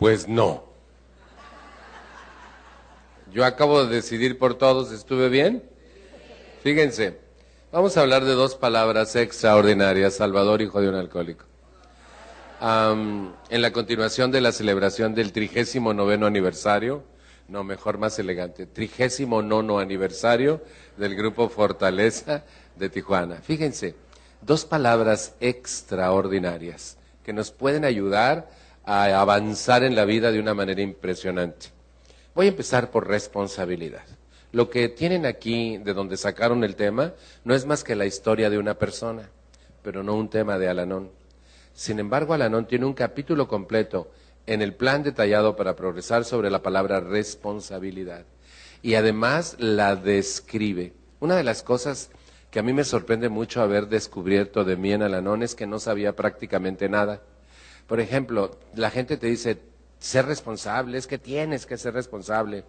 Pues no. Yo acabo de decidir por todos, ¿estuve bien? Fíjense, vamos a hablar de dos palabras extraordinarias, Salvador, hijo de un alcohólico. en la continuación de la celebración del trigésimo noveno aniversario, no, mejor más elegante, trigésimo nono aniversario del grupo Fortaleza de Tijuana. Fíjense, dos palabras extraordinarias que nos pueden ayudar a avanzar en la vida de una manera impresionante. Voy a empezar por responsabilidad. Lo que tienen aquí, de donde sacaron el tema, no es más que la historia de una persona, pero no un tema de Alanón. Sin embargo, Alanón tiene un capítulo completo en el plan detallado para progresar sobre la palabra responsabilidad. Y además la describe. Una de las cosas que a mí me sorprende mucho haber descubierto de mí en Alanón es que no sabía prácticamente nada. Por ejemplo, la gente te dice, ser responsable, es que tienes que ser responsable.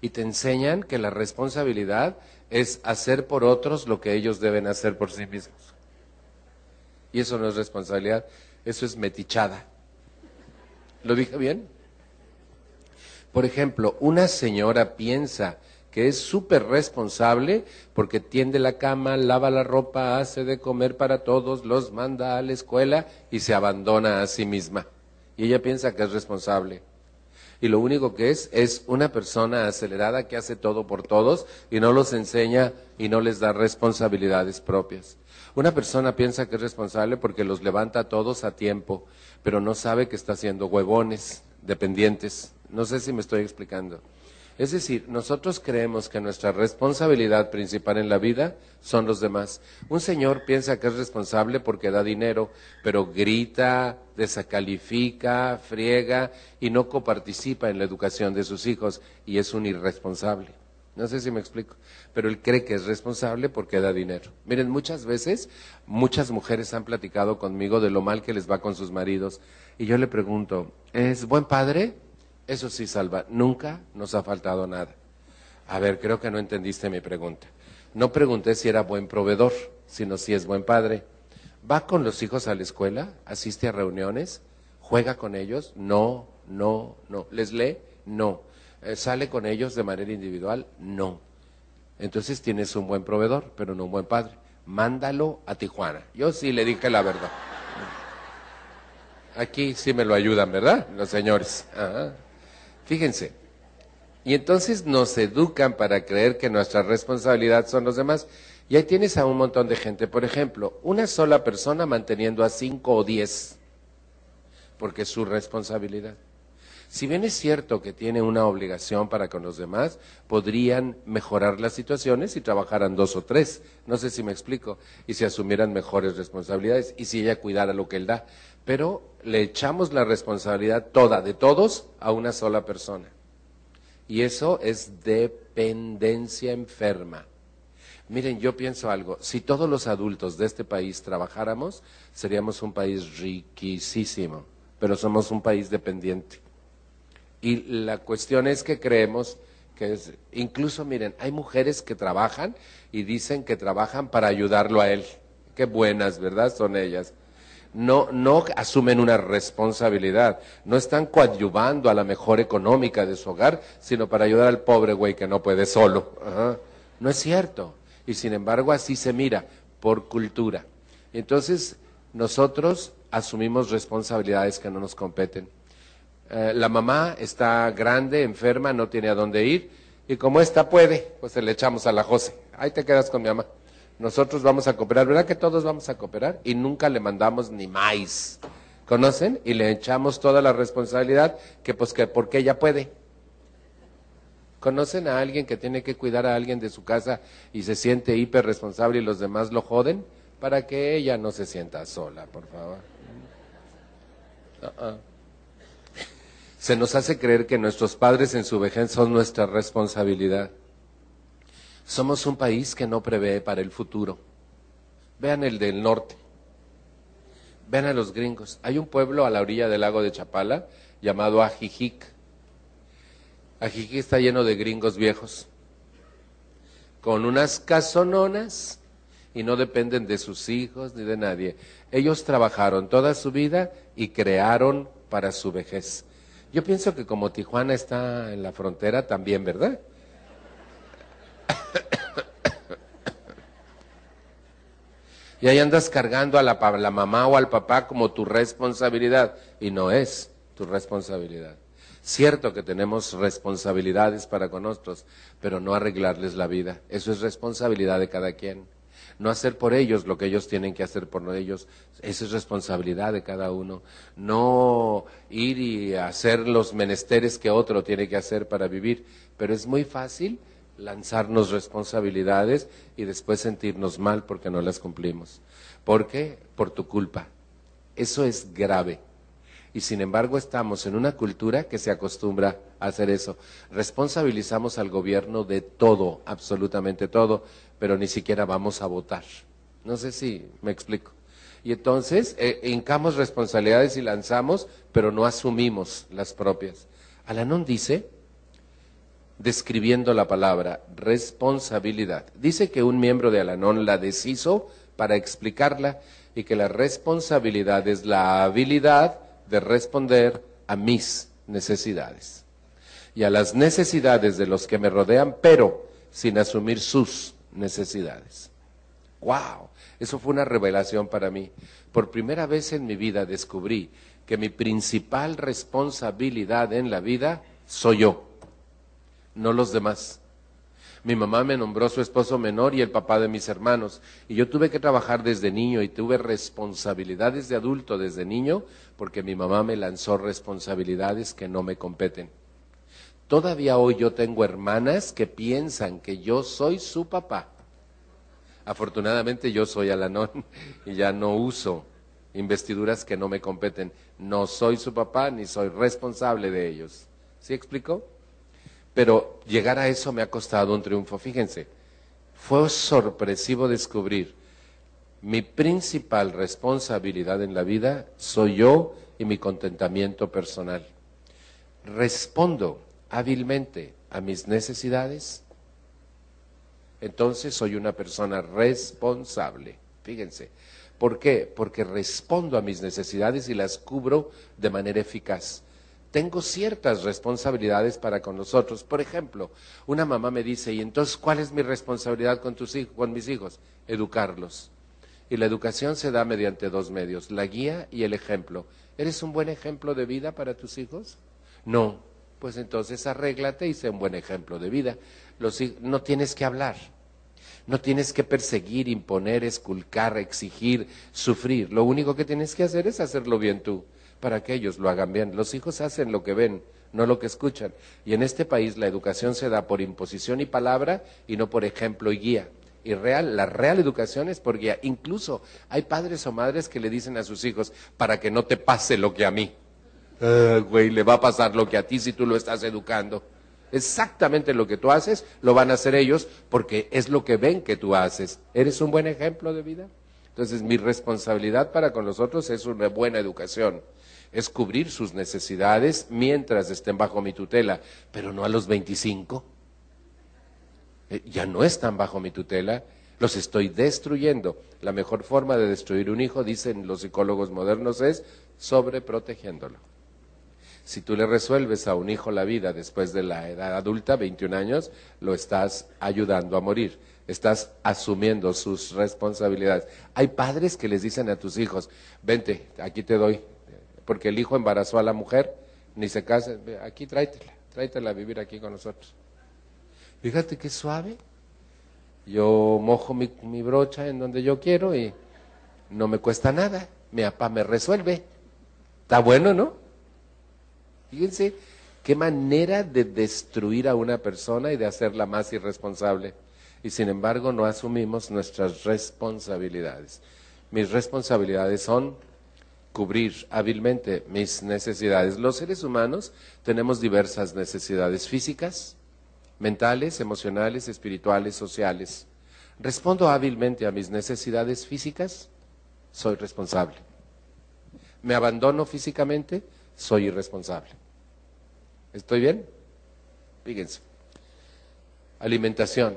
Y te enseñan que la responsabilidad es hacer por otros lo que ellos deben hacer por sí mismos. Y eso no es responsabilidad, eso es metichada. ¿Lo dije bien? Por ejemplo, una señora piensa que es súper responsable porque tiende la cama, lava la ropa, hace de comer para todos, los manda a la escuela y se abandona a sí misma. Y ella piensa que es responsable. Y lo único que es es una persona acelerada que hace todo por todos y no los enseña y no les da responsabilidades propias. Una persona piensa que es responsable porque los levanta a todos a tiempo, pero no sabe que está haciendo huevones, dependientes. No sé si me estoy explicando. Es decir, nosotros creemos que nuestra responsabilidad principal en la vida son los demás. Un señor piensa que es responsable porque da dinero, pero grita, desacalifica, friega y no coparticipa en la educación de sus hijos y es un irresponsable. No sé si me explico, pero él cree que es responsable porque da dinero. Miren, muchas veces muchas mujeres han platicado conmigo de lo mal que les va con sus maridos y yo le pregunto, ¿es buen padre? Eso sí, Salva, nunca nos ha faltado nada. A ver, creo que no entendiste mi pregunta. No pregunté si era buen proveedor, sino si es buen padre. ¿Va con los hijos a la escuela? ¿Asiste a reuniones? ¿Juega con ellos? No, no, no. ¿Les lee? No. Eh, ¿Sale con ellos de manera individual? No. Entonces tienes un buen proveedor, pero no un buen padre. Mándalo a Tijuana. Yo sí le dije la verdad. Aquí sí me lo ayudan, ¿verdad? Los señores. Fíjense. Y entonces nos educan para creer que nuestra responsabilidad son los demás. Y ahí tienes a un montón de gente. Por ejemplo, una sola persona manteniendo a cinco o diez, porque es su responsabilidad. Si bien es cierto que tiene una obligación para con los demás, podrían mejorar las situaciones si trabajaran dos o tres. No sé si me explico. Y si asumieran mejores responsabilidades y si ella cuidara lo que él da pero le echamos la responsabilidad toda de todos a una sola persona. Y eso es dependencia enferma. Miren, yo pienso algo, si todos los adultos de este país trabajáramos, seríamos un país riquísimo, pero somos un país dependiente. Y la cuestión es que creemos que es, incluso miren, hay mujeres que trabajan y dicen que trabajan para ayudarlo a él. Qué buenas, ¿verdad? Son ellas no, no asumen una responsabilidad, no están coadyuvando a la mejor económica de su hogar, sino para ayudar al pobre güey que no puede solo. No es cierto. Y sin embargo así se mira, por cultura. Entonces, nosotros asumimos responsabilidades que no nos competen. Eh, la mamá está grande, enferma, no tiene a dónde ir, y como esta puede, pues se le echamos a la José. Ahí te quedas con mi mamá nosotros vamos a cooperar, ¿verdad que todos vamos a cooperar? Y nunca le mandamos ni más. ¿Conocen? Y le echamos toda la responsabilidad que pues que porque ella puede. ¿Conocen a alguien que tiene que cuidar a alguien de su casa y se siente hiper responsable y los demás lo joden? para que ella no se sienta sola, por favor. Uh-uh. Se nos hace creer que nuestros padres en su vejez son nuestra responsabilidad. Somos un país que no prevé para el futuro. Vean el del norte. Vean a los gringos. Hay un pueblo a la orilla del lago de Chapala llamado Ajijic. Ajijic está lleno de gringos viejos, con unas casononas y no dependen de sus hijos ni de nadie. Ellos trabajaron toda su vida y crearon para su vejez. Yo pienso que como Tijuana está en la frontera también, ¿verdad? Y ahí andas cargando a la, la, mamá o al papá como tu responsabilidad y no es tu responsabilidad. Cierto que tenemos responsabilidades para con otros, pero no arreglarles la vida. Eso es responsabilidad de cada quien. No hacer por ellos lo que ellos tienen que hacer por ellos, eso es responsabilidad de cada uno. No ir y hacer los menesteres que otro tiene que hacer para vivir, pero es muy fácil lanzarnos responsabilidades y después sentirnos mal porque no las cumplimos. ¿Por qué? Por tu culpa. Eso es grave. Y sin embargo estamos en una cultura que se acostumbra a hacer eso. Responsabilizamos al gobierno de todo, absolutamente todo, pero ni siquiera vamos a votar. No sé si me explico. Y entonces eh, hincamos responsabilidades y lanzamos, pero no asumimos las propias. Alanón dice describiendo la palabra responsabilidad. Dice que un miembro de Alanón la deshizo para explicarla y que la responsabilidad es la habilidad de responder a mis necesidades y a las necesidades de los que me rodean, pero sin asumir sus necesidades. ¡Wow! Eso fue una revelación para mí. Por primera vez en mi vida descubrí que mi principal responsabilidad en la vida soy yo no los demás. Mi mamá me nombró su esposo menor y el papá de mis hermanos. Y yo tuve que trabajar desde niño y tuve responsabilidades de adulto desde niño porque mi mamá me lanzó responsabilidades que no me competen. Todavía hoy yo tengo hermanas que piensan que yo soy su papá. Afortunadamente yo soy Alanón y ya no uso investiduras que no me competen. No soy su papá ni soy responsable de ellos. ¿Sí explicó? Pero llegar a eso me ha costado un triunfo. Fíjense, fue sorpresivo descubrir mi principal responsabilidad en la vida soy yo y mi contentamiento personal. Respondo hábilmente a mis necesidades, entonces soy una persona responsable. Fíjense, ¿por qué? Porque respondo a mis necesidades y las cubro de manera eficaz tengo ciertas responsabilidades para con nosotros. Por ejemplo, una mamá me dice, ¿y entonces cuál es mi responsabilidad con, tus hijos, con mis hijos? Educarlos. Y la educación se da mediante dos medios, la guía y el ejemplo. ¿Eres un buen ejemplo de vida para tus hijos? No. Pues entonces arréglate y sé un buen ejemplo de vida. Los, no tienes que hablar. No tienes que perseguir, imponer, esculcar, exigir, sufrir. Lo único que tienes que hacer es hacerlo bien tú para que ellos lo hagan bien. Los hijos hacen lo que ven, no lo que escuchan. Y en este país la educación se da por imposición y palabra y no por ejemplo y guía. Y real, la real educación es por guía. Incluso hay padres o madres que le dicen a sus hijos, para que no te pase lo que a mí. Uh, güey, le va a pasar lo que a ti si tú lo estás educando. Exactamente lo que tú haces, lo van a hacer ellos porque es lo que ven que tú haces. ¿Eres un buen ejemplo de vida? Entonces, mi responsabilidad para con los otros es una buena educación es cubrir sus necesidades mientras estén bajo mi tutela, pero no a los 25. Eh, ya no están bajo mi tutela, los estoy destruyendo. La mejor forma de destruir un hijo, dicen los psicólogos modernos, es sobreprotegiéndolo. Si tú le resuelves a un hijo la vida después de la edad adulta, 21 años, lo estás ayudando a morir. Estás asumiendo sus responsabilidades. Hay padres que les dicen a tus hijos, vente, aquí te doy porque el hijo embarazó a la mujer, ni se casa, aquí tráetela, tráetela a vivir aquí con nosotros. Fíjate qué suave. Yo mojo mi, mi brocha en donde yo quiero y no me cuesta nada. Mi papá me resuelve. Está bueno, ¿no? Fíjense qué manera de destruir a una persona y de hacerla más irresponsable. y sin embargo no asumimos nuestras responsabilidades. Mis responsabilidades son cubrir hábilmente mis necesidades. Los seres humanos tenemos diversas necesidades físicas, mentales, emocionales, espirituales, sociales. ¿Respondo hábilmente a mis necesidades físicas? Soy responsable. ¿Me abandono físicamente? Soy irresponsable. ¿Estoy bien? Fíjense. Alimentación.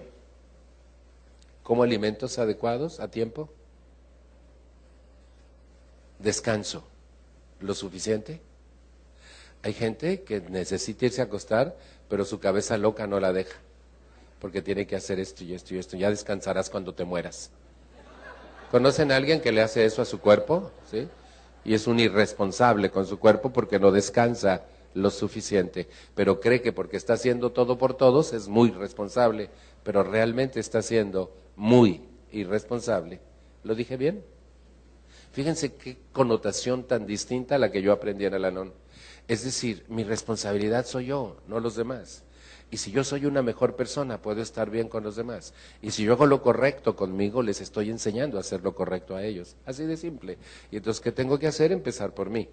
¿Cómo alimentos adecuados a tiempo? Descanso. ¿Lo suficiente? Hay gente que necesita irse a acostar, pero su cabeza loca no la deja, porque tiene que hacer esto y esto y esto. Ya descansarás cuando te mueras. ¿Conocen a alguien que le hace eso a su cuerpo? ¿Sí? Y es un irresponsable con su cuerpo porque no descansa lo suficiente, pero cree que porque está haciendo todo por todos es muy responsable, pero realmente está siendo muy irresponsable. ¿Lo dije bien? Fíjense qué connotación tan distinta a la que yo aprendí en el Anón. Es decir, mi responsabilidad soy yo, no los demás. Y si yo soy una mejor persona, puedo estar bien con los demás. Y si yo hago lo correcto conmigo, les estoy enseñando a hacer lo correcto a ellos. Así de simple. Y entonces, ¿qué tengo que hacer? Empezar por mí.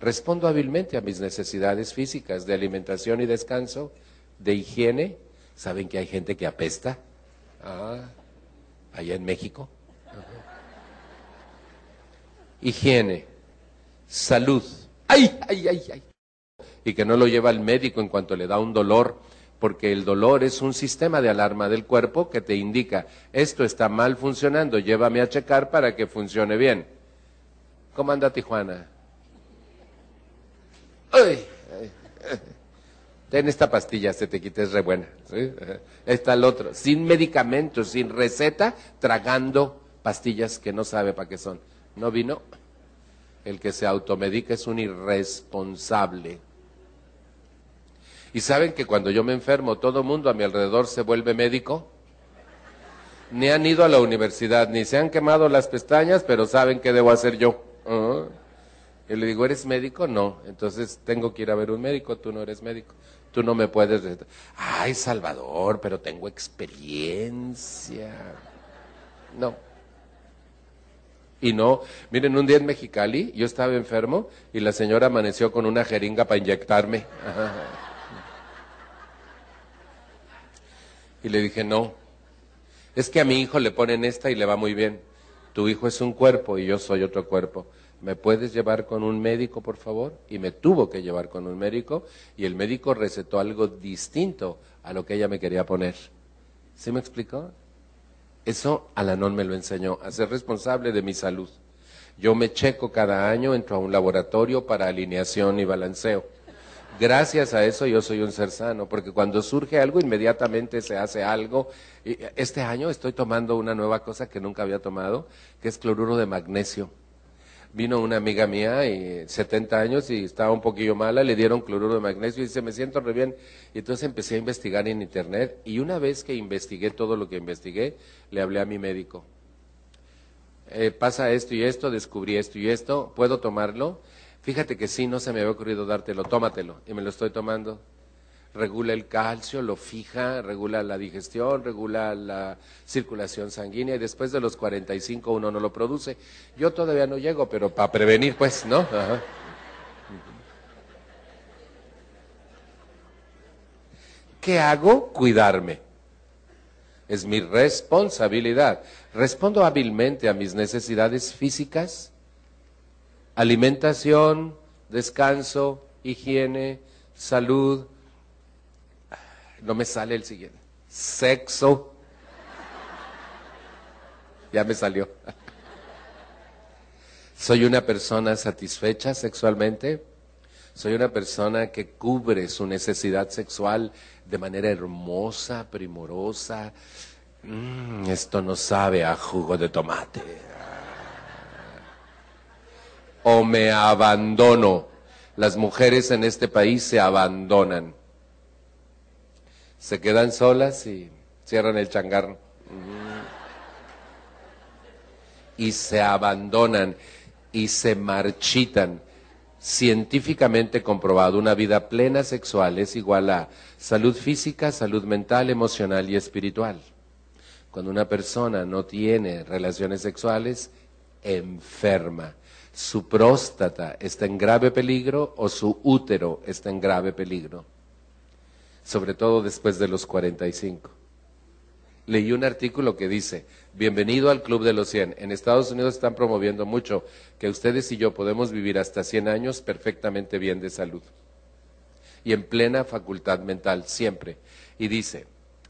Respondo hábilmente a mis necesidades físicas de alimentación y descanso, de higiene. ¿Saben que hay gente que apesta? Ah, allá en México. Higiene, salud. ¡Ay, ay, ay, ay! Y que no lo lleva al médico en cuanto le da un dolor, porque el dolor es un sistema de alarma del cuerpo que te indica, esto está mal funcionando, llévame a checar para que funcione bien. ¿Cómo anda Tijuana? Ten esta pastilla, se te quite, es re buena. Está el otro, sin medicamentos, sin receta, tragando pastillas que no sabe para qué son. ¿No vino? El que se automedica es un irresponsable. Y saben que cuando yo me enfermo, todo mundo a mi alrededor se vuelve médico. Ni han ido a la universidad, ni se han quemado las pestañas, pero saben qué debo hacer yo. Ah. Y le digo, ¿eres médico? No. Entonces tengo que ir a ver un médico, tú no eres médico. Tú no me puedes... Ay, Salvador, pero tengo experiencia. No. Y no, miren, un día en Mexicali yo estaba enfermo y la señora amaneció con una jeringa para inyectarme. Y le dije, no, es que a mi hijo le ponen esta y le va muy bien. Tu hijo es un cuerpo y yo soy otro cuerpo. ¿Me puedes llevar con un médico, por favor? Y me tuvo que llevar con un médico y el médico recetó algo distinto a lo que ella me quería poner. ¿Sí me explicó? Eso Alanón me lo enseñó, a ser responsable de mi salud. Yo me checo cada año, entro a un laboratorio para alineación y balanceo. Gracias a eso yo soy un ser sano, porque cuando surge algo, inmediatamente se hace algo. Este año estoy tomando una nueva cosa que nunca había tomado, que es cloruro de magnesio vino una amiga mía, y 70 años, y estaba un poquillo mala, le dieron cloruro de magnesio y dice, me siento re bien. Y entonces empecé a investigar en internet y una vez que investigué todo lo que investigué, le hablé a mi médico. Eh, pasa esto y esto, descubrí esto y esto, ¿puedo tomarlo? Fíjate que sí, no se me había ocurrido dártelo, tómatelo. Y me lo estoy tomando regula el calcio, lo fija, regula la digestión, regula la circulación sanguínea y después de los 45 uno no lo produce. Yo todavía no llego, pero para prevenir, pues, ¿no? ¿Qué hago? Cuidarme. Es mi responsabilidad. Respondo hábilmente a mis necesidades físicas, alimentación, descanso, higiene, salud, no me sale el siguiente. Sexo. Ya me salió. Soy una persona satisfecha sexualmente. Soy una persona que cubre su necesidad sexual de manera hermosa, primorosa. Mm, esto no sabe a jugo de tomate. O me abandono. Las mujeres en este país se abandonan se quedan solas y cierran el changarro. Y se abandonan y se marchitan. Científicamente comprobado, una vida plena sexual es igual a salud física, salud mental, emocional y espiritual. Cuando una persona no tiene relaciones sexuales, enferma. Su próstata está en grave peligro o su útero está en grave peligro. Sobre todo después de los 45. Leí un artículo que dice, bienvenido al Club de los 100. En Estados Unidos están promoviendo mucho que ustedes y yo podemos vivir hasta 100 años perfectamente bien de salud. Y en plena facultad mental, siempre. Y dice,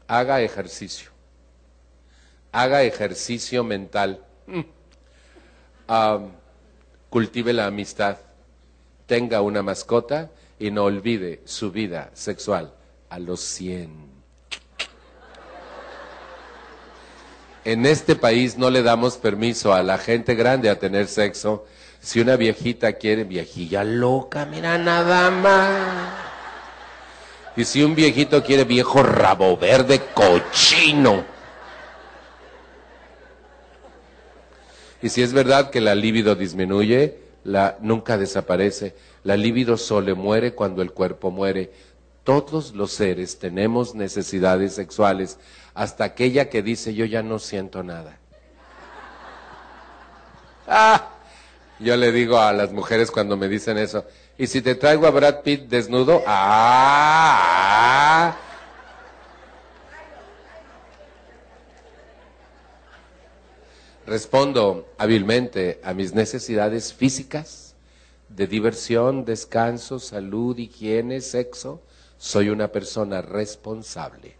haga ejercicio haga ejercicio mental, cultive la amistad, tenga una mascota y no olvide su vida sexual a los 100. En este país no le damos permiso a la gente grande a tener sexo. Si una viejita quiere, viejilla loca, mira nada más. Y si un viejito quiere viejo rabo verde cochino. Y si es verdad que la libido disminuye, la nunca desaparece. La libido solo muere cuando el cuerpo muere. Todos los seres tenemos necesidades sexuales, hasta aquella que dice yo ya no siento nada. Ah, yo le digo a las mujeres cuando me dicen eso, ¿y si te traigo a Brad Pitt desnudo? Ah, Respondo hábilmente a mis necesidades físicas de diversión, descanso, salud, higiene, sexo. Soy una persona responsable.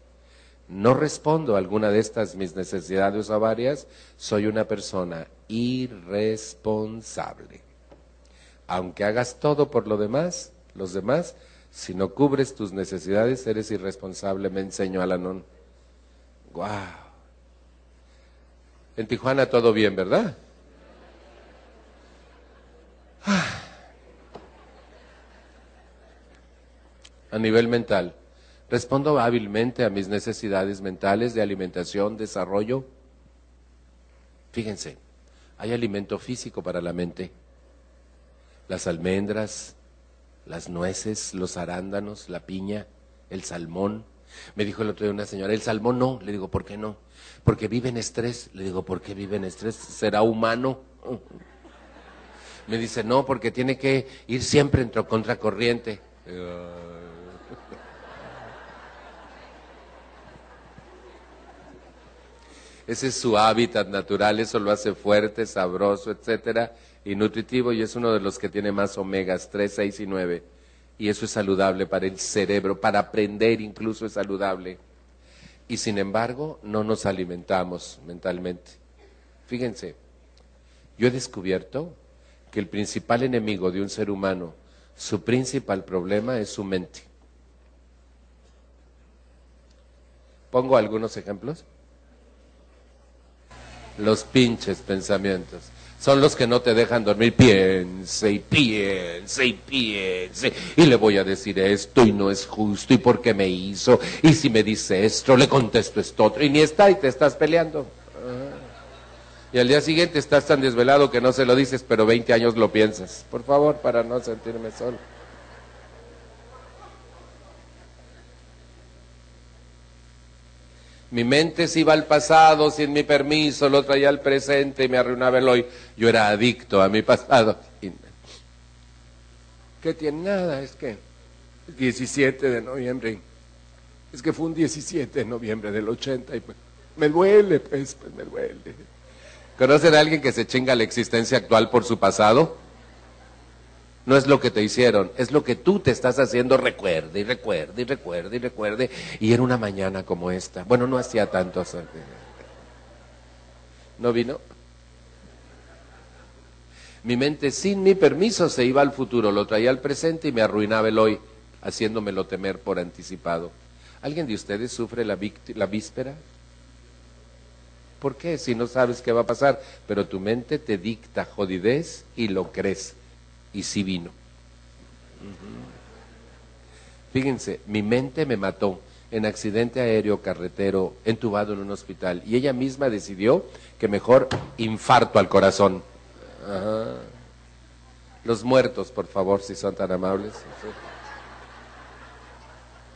No respondo a alguna de estas mis necesidades o varias, soy una persona irresponsable. Aunque hagas todo por lo demás, los demás, si no cubres tus necesidades, eres irresponsable, me enseñó Alanon. ¡Guau! En Tijuana todo bien, ¿verdad? A nivel mental, respondo hábilmente a mis necesidades mentales de alimentación, desarrollo. Fíjense, hay alimento físico para la mente. Las almendras, las nueces, los arándanos, la piña, el salmón. Me dijo el otro día una señora, el salmón no. Le digo, ¿por qué no? porque vive en estrés. Le digo, ¿por qué vive en estrés? ¿Será humano? Me dice, no, porque tiene que ir siempre en contracorriente. Ese es su hábitat natural, eso lo hace fuerte, sabroso, etcétera, y nutritivo, y es uno de los que tiene más omegas 3, 6 y 9. Y eso es saludable para el cerebro, para aprender incluso es saludable y sin embargo no nos alimentamos mentalmente. Fíjense, yo he descubierto que el principal enemigo de un ser humano, su principal problema es su mente. Pongo algunos ejemplos. Los pinches pensamientos son los que no te dejan dormir. Piense y piense y piense. Y le voy a decir esto y no es justo. ¿Y por qué me hizo? Y si me dice esto, le contesto esto otro. Y ni está y te estás peleando. Y al día siguiente estás tan desvelado que no se lo dices, pero 20 años lo piensas. Por favor, para no sentirme solo. Mi mente se iba al pasado sin mi permiso, lo traía al presente y me arruinaba el hoy. Yo era adicto a mi pasado. ¿Qué tiene? Nada, es que 17 de noviembre. Es que fue un 17 de noviembre del 80 y pues, me duele, pues, pues me duele. ¿Conocen a alguien que se chinga la existencia actual por su pasado? No es lo que te hicieron, es lo que tú te estás haciendo, recuerde y recuerde y recuerde y recuerde. Y era una mañana como esta. Bueno, no hacía tanto. ¿No vino? Mi mente sin mi permiso se iba al futuro, lo traía al presente y me arruinaba el hoy, haciéndomelo temer por anticipado. ¿Alguien de ustedes sufre la, la víspera? ¿Por qué? Si no sabes qué va a pasar, pero tu mente te dicta jodidez y lo crees y sí vino. Fíjense, mi mente me mató en accidente aéreo carretero, entubado en un hospital, y ella misma decidió que mejor infarto al corazón. Los muertos, por favor, si son tan amables.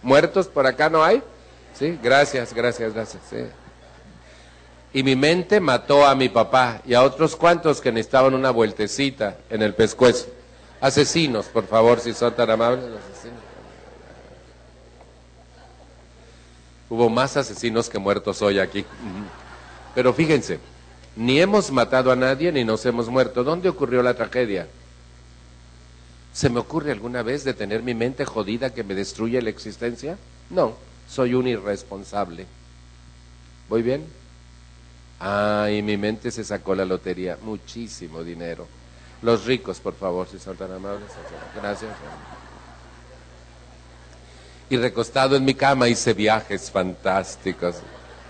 ¿Muertos por acá no hay? Sí, gracias, gracias, gracias. Y mi mente mató a mi papá y a otros cuantos que necesitaban una vueltecita en el pescuezo. Asesinos, por favor, si son tan amables. Hubo más asesinos que muertos hoy aquí. Pero fíjense, ni hemos matado a nadie ni nos hemos muerto. ¿Dónde ocurrió la tragedia? ¿Se me ocurre alguna vez de tener mi mente jodida que me destruye la existencia? No, soy un irresponsable. ¿Voy bien? Ay, mi mente se sacó la lotería. Muchísimo dinero. Los ricos, por favor, si son tan amables. Gracias. Y recostado en mi cama hice viajes fantásticos.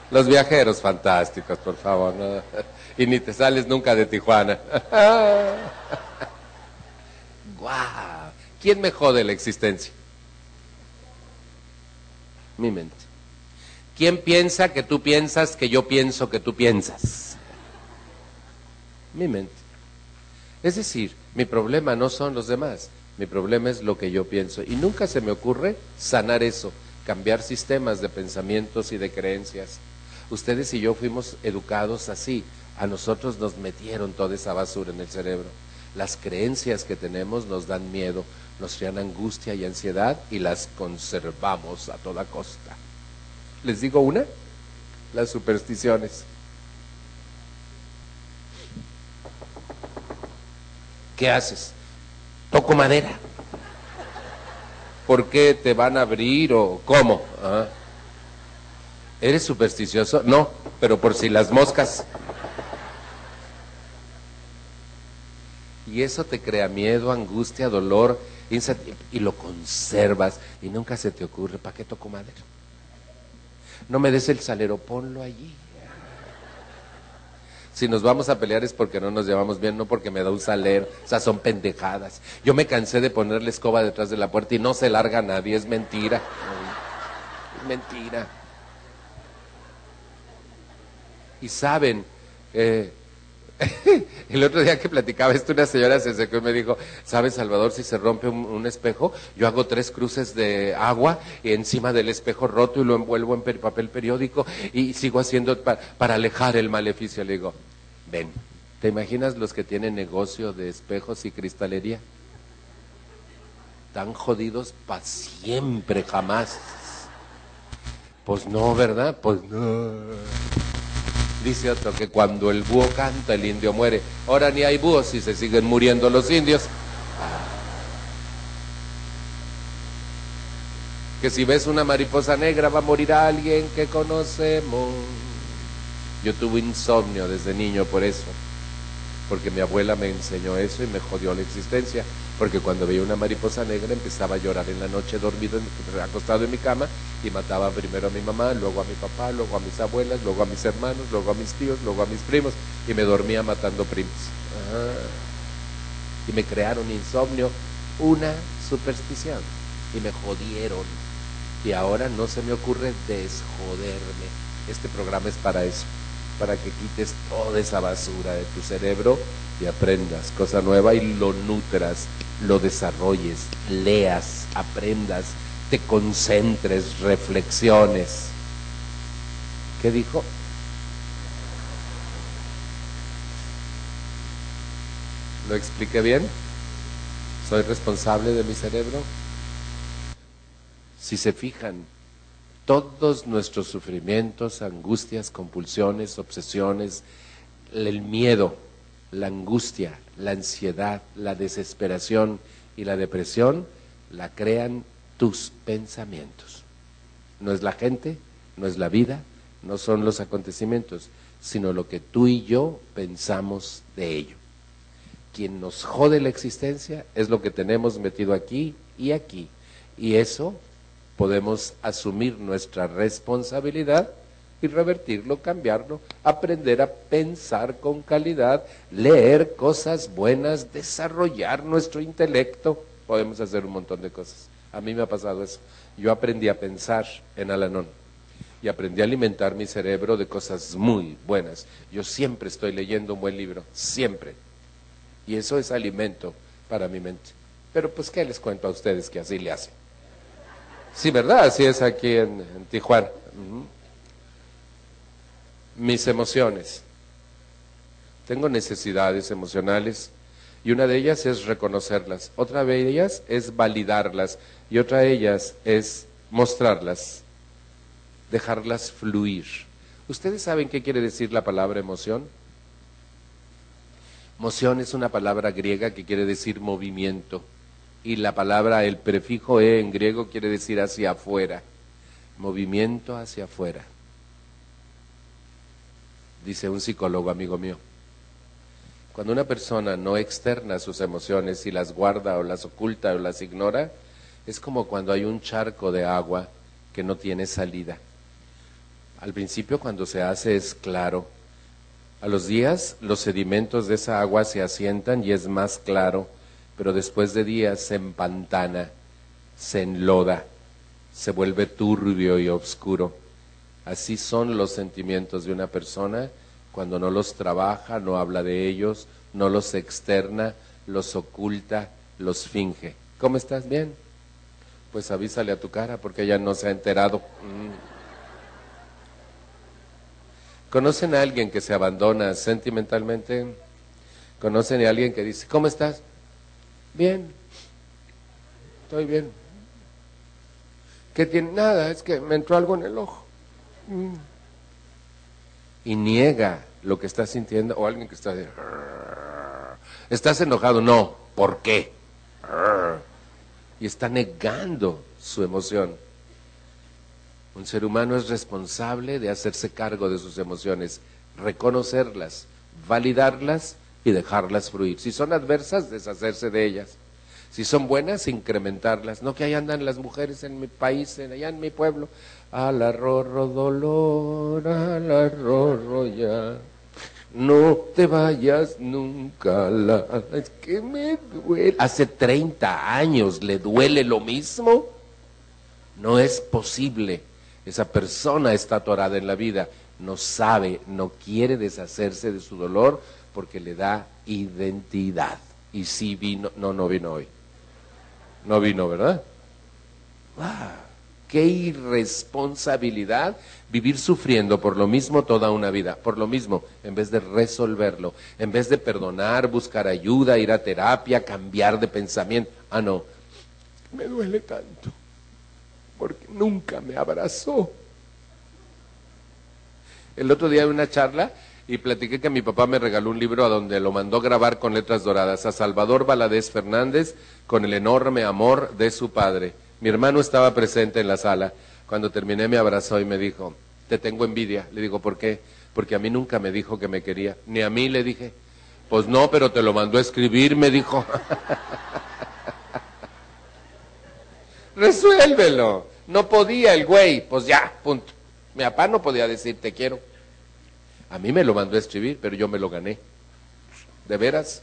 Los viajeros fantásticos, por favor. Y ni te sales nunca de Tijuana. ¡Guau! ¿Quién me jode la existencia? Mi mente. ¿Quién piensa que tú piensas que yo pienso que tú piensas? Mi mente. Es decir, mi problema no son los demás, mi problema es lo que yo pienso. Y nunca se me ocurre sanar eso, cambiar sistemas de pensamientos y de creencias. Ustedes y yo fuimos educados así, a nosotros nos metieron toda esa basura en el cerebro. Las creencias que tenemos nos dan miedo, nos crean angustia y ansiedad y las conservamos a toda costa. ¿Les digo una? Las supersticiones. ¿Qué haces? Toco madera. ¿Por qué te van a abrir o cómo? Ah. ¿Eres supersticioso? No, pero por si las moscas. Y eso te crea miedo, angustia, dolor, y lo conservas y nunca se te ocurre, ¿para qué toco madera? No me des el salero, ponlo allí. Si nos vamos a pelear es porque no nos llevamos bien, no porque me da un salero. O sea, son pendejadas. Yo me cansé de ponerle escoba detrás de la puerta y no se larga nadie. Es mentira. Es mentira. Y saben, eh, el otro día que platicaba esto, una señora se secó y me dijo, ¿sabes, Salvador, si se rompe un, espejo, yo hago tres cruces de agua encima del espejo roto y lo envuelvo en papel periódico y sigo haciendo para alejar el maleficio? Le digo, ven, ¿te imaginas los que tienen negocio de espejos y cristalería? Tan jodidos para siempre, jamás. Pues no, ¿verdad? Pues no. Dice otro que cuando el búho canta, el indio muere. Ahora ni hay búhos y se siguen muriendo los indios. Que si ves una mariposa negra va a morir alguien que conocemos. Yo tuve insomnio desde niño por eso porque mi abuela me enseñó eso y me jodió la existencia, porque cuando veía una mariposa negra empezaba a llorar en la noche dormido, acostado en mi cama, y mataba primero a mi mamá, luego a mi papá, luego a mis abuelas, luego a mis hermanos, luego a mis tíos, luego a mis primos, y me dormía matando primos. Y me crearon insomnio, una superstición, y me jodieron. Y ahora no se me ocurre desjoderme. Este programa es para eso para que quites toda esa basura de tu cerebro y aprendas cosa nueva y lo nutras, lo desarrolles, leas, aprendas, te concentres, reflexiones. ¿Qué dijo? ¿Lo expliqué bien? ¿Soy responsable de mi cerebro? Si se fijan, todos nuestros sufrimientos, angustias, compulsiones, obsesiones, el miedo, la angustia, la ansiedad, la desesperación y la depresión, la crean tus pensamientos. No es la gente, no es la vida, no son los acontecimientos, sino lo que tú y yo pensamos de ello. Quien nos jode la existencia es lo que tenemos metido aquí y aquí. Y eso podemos asumir nuestra responsabilidad y revertirlo, cambiarlo, aprender a pensar con calidad, leer cosas buenas, desarrollar nuestro intelecto. Podemos hacer un montón de cosas. A mí me ha pasado eso. Yo aprendí a pensar en Alanón y aprendí a alimentar mi cerebro de cosas muy buenas. Yo siempre estoy leyendo un buen libro, siempre. Y eso es alimento para mi mente. Pero pues, ¿qué les cuento a ustedes que así le hacen? Sí, ¿verdad? Así es aquí en, Tijuana. mis emociones. Tengo necesidades emocionales y una de ellas es reconocerlas, otra de ellas es validarlas y otra de ellas es mostrarlas, dejarlas fluir. ¿Ustedes saben qué quiere decir la palabra emoción? Emoción es una palabra griega que quiere decir movimiento y la palabra, el prefijo e en griego quiere decir hacia afuera, movimiento hacia afuera. Dice un psicólogo amigo mío, cuando una persona no externa sus emociones y las guarda o las oculta o las ignora, es como cuando hay un charco de agua que no tiene salida. Al principio cuando se hace es claro. A los días los sedimentos de esa agua se asientan y es más claro, pero después de días se empantana, se enloda, se vuelve turbio y oscuro. Así son los sentimientos de una persona cuando no los trabaja, no habla de ellos, no los externa, los oculta, los finge. ¿Cómo estás? Bien. Pues avísale a tu cara porque ella no se ha enterado. Mm. ¿Conocen a alguien que se abandona sentimentalmente? ¿Conocen a alguien que dice, ¿cómo estás? Bien. Estoy bien. ¿Qué tiene? Nada, es que me entró algo en el ojo. Y niega lo que está sintiendo o alguien que está de... ¿Estás enojado? No. ¿Por qué? Y está negando su emoción. Un ser humano es responsable de hacerse cargo de sus emociones, reconocerlas, validarlas y dejarlas fluir. Si son adversas, deshacerse de ellas. Si son buenas, incrementarlas. No que ahí andan las mujeres en mi país, en, allá en mi pueblo. Al arrorro dolor, al arrorro ya. No te vayas nunca. La... Es que me duele. Hace 30 años le duele lo mismo. No es posible. Esa persona está atorada en la vida. No sabe, no quiere deshacerse de su dolor porque le da identidad. Y si vino, no, no vino hoy. No vino, ¿verdad? ¡Qué irresponsabilidad vivir sufriendo por lo mismo toda una vida! Por lo mismo, en vez de resolverlo, en vez de perdonar, buscar ayuda, ir a terapia, cambiar de pensamiento. Ah, no, me duele tanto porque nunca me abrazó. El otro día en una charla y platiqué que mi papá me regaló un libro a donde lo mandó grabar con letras doradas a Salvador Valadez Fernández con el enorme amor de su padre. Mi hermano estaba presente en la sala. Cuando terminé me abrazó y me dijo, te tengo envidia. Le digo, ¿por qué? Porque a mí nunca me dijo que me quería. Ni a mí le dije. Pues no, pero te lo mandó a escribir, me dijo. Resuélvelo. No podía el güey. Pues ya, punto. Mi papá no podía decir te quiero. A mí me lo mandó a escribir, pero yo me lo gané. ¿De veras?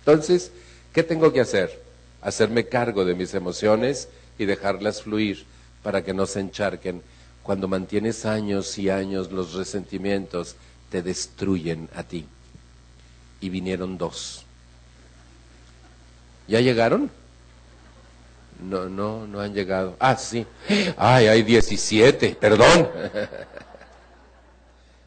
Entonces, ¿qué tengo que hacer? Hacerme cargo de mis emociones y dejarlas fluir para que no se encharquen. Cuando mantienes años y años los resentimientos, te destruyen a ti. Y vinieron dos. ¿Ya llegaron? No, no, no han llegado. Ah, sí. Ay, hay 17, perdón.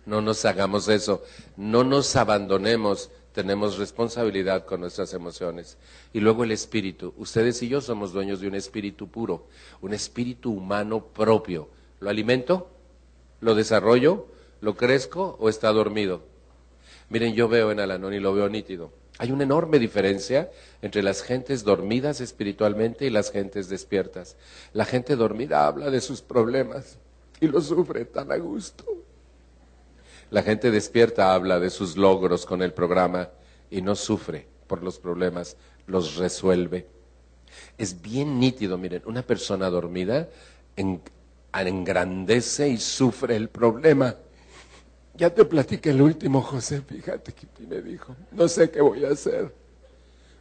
No nos hagamos eso, no nos abandonemos, tenemos responsabilidad con nuestras emociones. Y luego el espíritu. Ustedes y yo somos dueños de un espíritu puro, un espíritu humano propio. ¿Lo alimento? ¿Lo desarrollo? ¿Lo crezco o está dormido? Miren, yo veo en Alanón y lo veo nítido. Hay una enorme diferencia entre las gentes dormidas espiritualmente y las gentes despiertas. La gente dormida habla de sus problemas y lo sufre tan a gusto. La gente despierta habla de sus logros con el programa y no sufre por los problemas, los resuelve. Es bien nítido, miren, una persona dormida engrandece y sufre el problema. Ya te platiqué el último, José, fíjate que me dijo, no sé qué voy a hacer.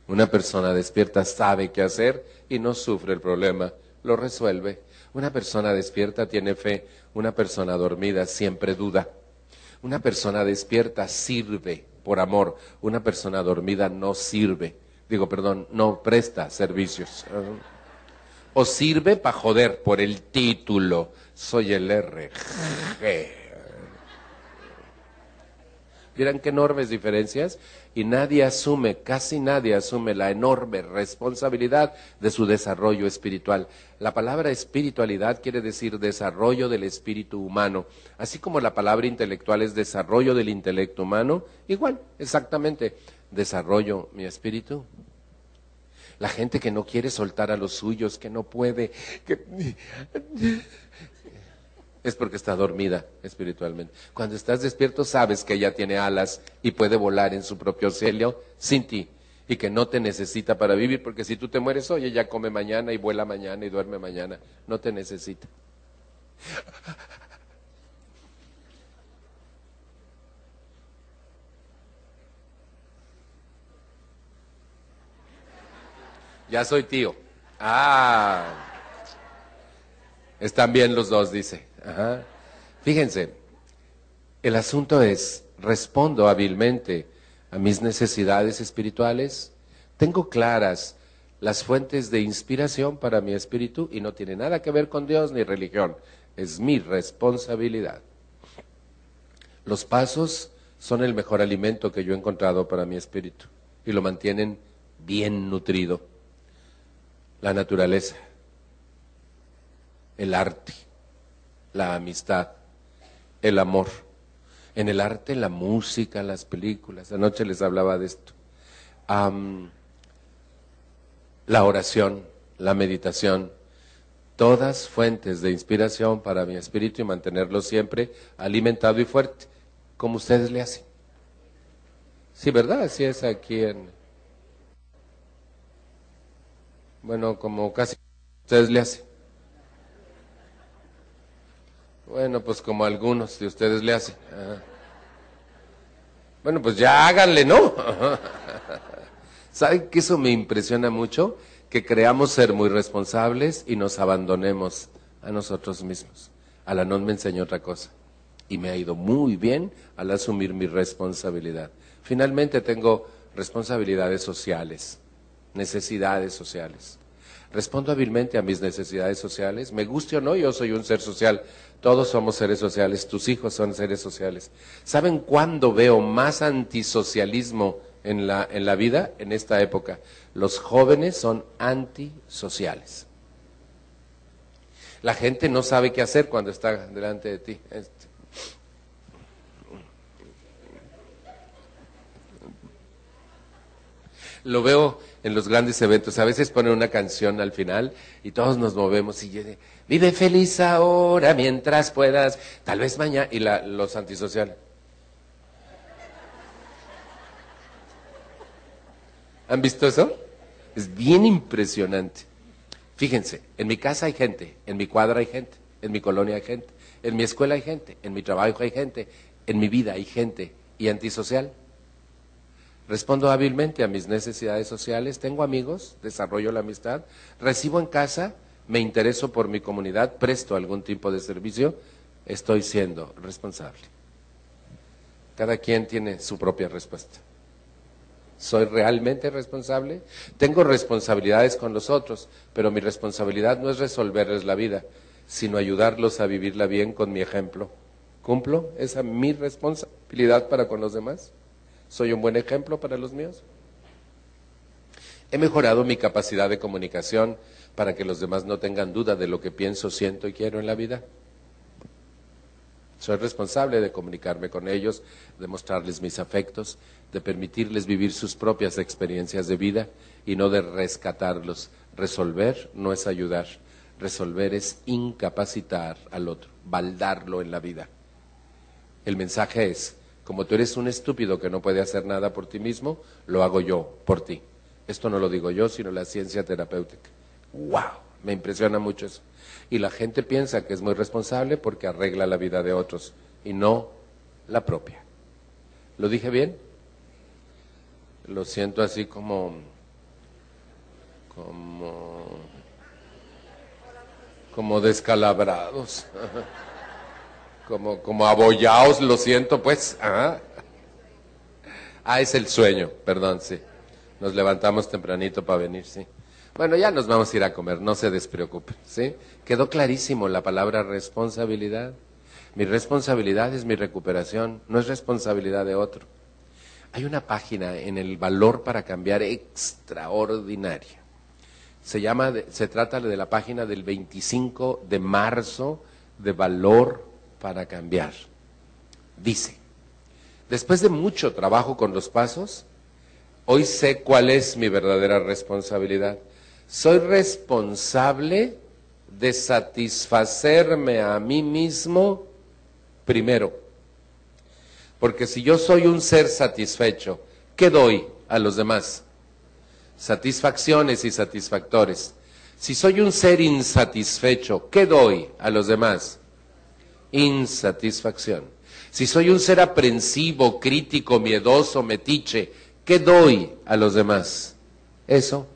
Una persona despierta sabe qué hacer y no sufre el problema, lo resuelve. Una persona despierta tiene fe, una persona dormida siempre duda. Una persona despierta sirve por amor, una persona dormida no sirve, digo, perdón, no presta servicios. O sirve para joder por el título, soy el RG. Vieran qué enormes diferencias y nadie asume, casi nadie asume la enorme responsabilidad de su desarrollo espiritual. La palabra espiritualidad quiere decir desarrollo del espíritu humano, así como la palabra intelectual es desarrollo del intelecto humano, igual, exactamente, desarrollo mi espíritu. La gente que no quiere soltar a los suyos, que no puede, es porque está dormida espiritualmente. Cuando estás despierto sabes que ella tiene alas y puede volar en su propio cielo sin ti y que no te necesita para vivir, porque si tú te mueres hoy, ella come mañana y vuela mañana y duerme mañana, no te necesita. Ya soy tío. Ah. Están bien los dos, dice. Fíjense, el asunto es, respondo hábilmente a mis necesidades espirituales, tengo claras las fuentes de inspiración para mi espíritu y no tiene nada que ver con Dios ni religión, es mi responsabilidad. Los pasos son el mejor alimento que yo he encontrado para mi espíritu y lo mantienen bien nutrido. La naturaleza, el arte, la amistad, el amor. En el arte, la música, las películas. Anoche les hablaba de esto. la oración, la meditación, todas fuentes de inspiración para mi espíritu y mantenerlo siempre alimentado y fuerte, como ustedes le hacen. Sí, ¿verdad? Así es aquí en... Bueno, como casi ustedes le hacen. Bueno, pues como algunos de ustedes le hacen. Bueno, pues ya háganle, ¿no? ¿Saben que eso me impresiona mucho? Que creamos ser muy responsables y nos abandonemos a nosotros mismos. Alanón me enseñó otra cosa y me ha ido muy bien al asumir mi responsabilidad. Finalmente tengo responsabilidades sociales, necesidades sociales. Respondo hábilmente a mis necesidades sociales. Me guste o no, yo soy un ser social. Todos somos seres sociales. Tus hijos son seres sociales. ¿Saben cuándo veo más antisocialismo en la, en la vida? En esta época. Los jóvenes son antisociales. La gente no sabe qué hacer cuando está delante de ti. Este. Lo veo en los grandes eventos. A veces ponen una canción al final y todos nos movemos y yo vive feliz ahora mientras puedas, tal vez mañana, y la, los antisociales. ¿Han visto eso? Es bien impresionante. Fíjense, en mi casa hay gente, en mi cuadra hay gente, en mi colonia hay gente, en mi escuela hay gente, en mi trabajo hay gente, en mi vida hay gente. ¿Y antisocial? Respondo hábilmente a mis necesidades sociales, tengo amigos, desarrollo la amistad, recibo en casa, me intereso por mi comunidad, presto algún tipo de servicio, estoy siendo responsable. Cada quien tiene su propia respuesta. ¿Soy realmente responsable? Tengo responsabilidades con los otros, pero mi responsabilidad no es resolverles la vida, sino ayudarlos a vivirla bien con mi ejemplo. ¿Cumplo esa mi responsabilidad para con los demás? ¿Soy un buen ejemplo para los míos? He mejorado mi capacidad de comunicación para que los demás no tengan duda de lo que pienso, siento y quiero en la vida. Soy responsable de comunicarme con ellos, de mostrarles mis afectos, de permitirles vivir sus propias experiencias de vida y no de rescatarlos. Resolver no es ayudar, resolver es incapacitar al otro, baldarlo en la vida. El mensaje es, como tú eres un estúpido que no puede hacer nada por ti mismo, lo hago yo por ti. Esto no lo digo yo, sino la ciencia terapéutica. ¡Wow! Me impresiona mucho eso. Y la gente piensa que es muy responsable porque arregla la vida de otros y no la propia. ¿Lo dije bien? Lo siento así como como como descalabrados. como, como abollados, lo siento, pues. Ah. ah, es el sueño, perdón, sí. Nos levantamos tempranito para venir, sí. Bueno, ya nos vamos a ir a comer, no se despreocupen, ¿sí? Quedó clarísimo la palabra responsabilidad. Mi responsabilidad es mi recuperación, no es responsabilidad de otro. Hay una página en el Valor para Cambiar extraordinaria. Se, llama, se trata de la página del 25 de marzo de Valor para Cambiar. Dice, después de mucho trabajo con los pasos, hoy sé cuál es mi verdadera responsabilidad. Soy responsable de satisfacerme a mí mismo primero. Porque si yo soy un ser satisfecho, ¿qué doy a los demás? Satisfacciones y satisfactores. Si soy un ser insatisfecho, ¿qué doy a los demás? Insatisfacción. Si soy un ser aprensivo, crítico, miedoso, metiche, ¿qué doy a los demás? Eso.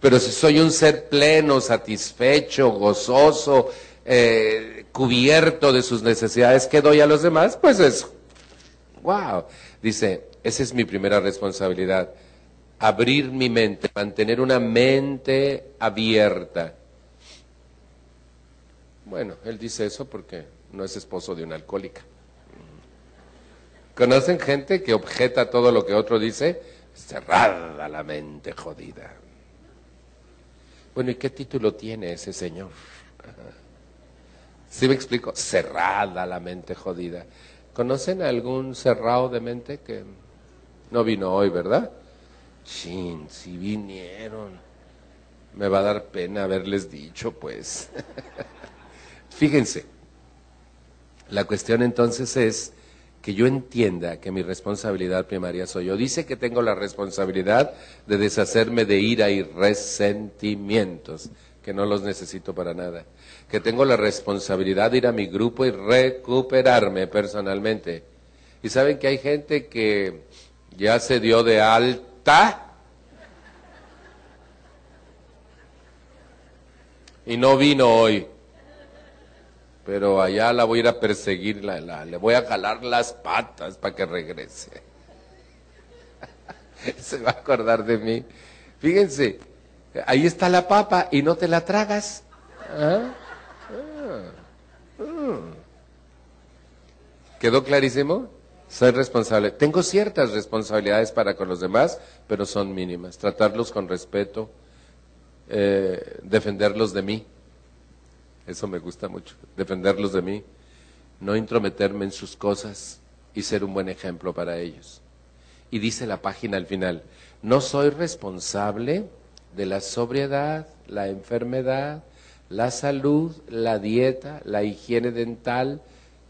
Pero si soy un ser pleno, satisfecho, gozoso, eh, cubierto de sus necesidades, ¿qué doy a los demás? Pues eso. Wow. Dice, esa es mi primera responsabilidad. Abrir mi mente, mantener una mente abierta. Bueno, él dice eso porque no es esposo de una alcohólica. ¿Conocen gente que objeta todo lo que otro dice? Cerrada la mente jodida. Bueno, ¿y qué título tiene ese señor? ¿Sí me explico? Cerrada la mente jodida. ¿Conocen algún cerrado de mente que no vino hoy, verdad? Chin, si vinieron. Me va a dar pena haberles dicho, pues. Fíjense, la cuestión entonces es que yo entienda que mi responsabilidad primaria soy yo. Dice que tengo la responsabilidad de deshacerme de ira y resentimientos, que no los necesito para nada que tengo la responsabilidad de ir a mi grupo y recuperarme personalmente. Y saben que hay gente que ya se dio de alta y no vino hoy. Pero allá la voy a ir a perseguir, le voy a jalar las patas para que regrese. se va a acordar de mí. Fíjense, ahí está la papa y no te la tragas. ¿Ah? ¿Quedó clarísimo? Soy responsable. Tengo ciertas responsabilidades para con los demás, pero son mínimas. Tratarlos con respeto, eh, defenderlos de mí. Eso me gusta mucho, defenderlos de mí. No intrometerme en sus cosas y ser un buen ejemplo para ellos. Y dice la página al final, no soy responsable de la sobriedad, la enfermedad, la salud, la dieta, la higiene dental,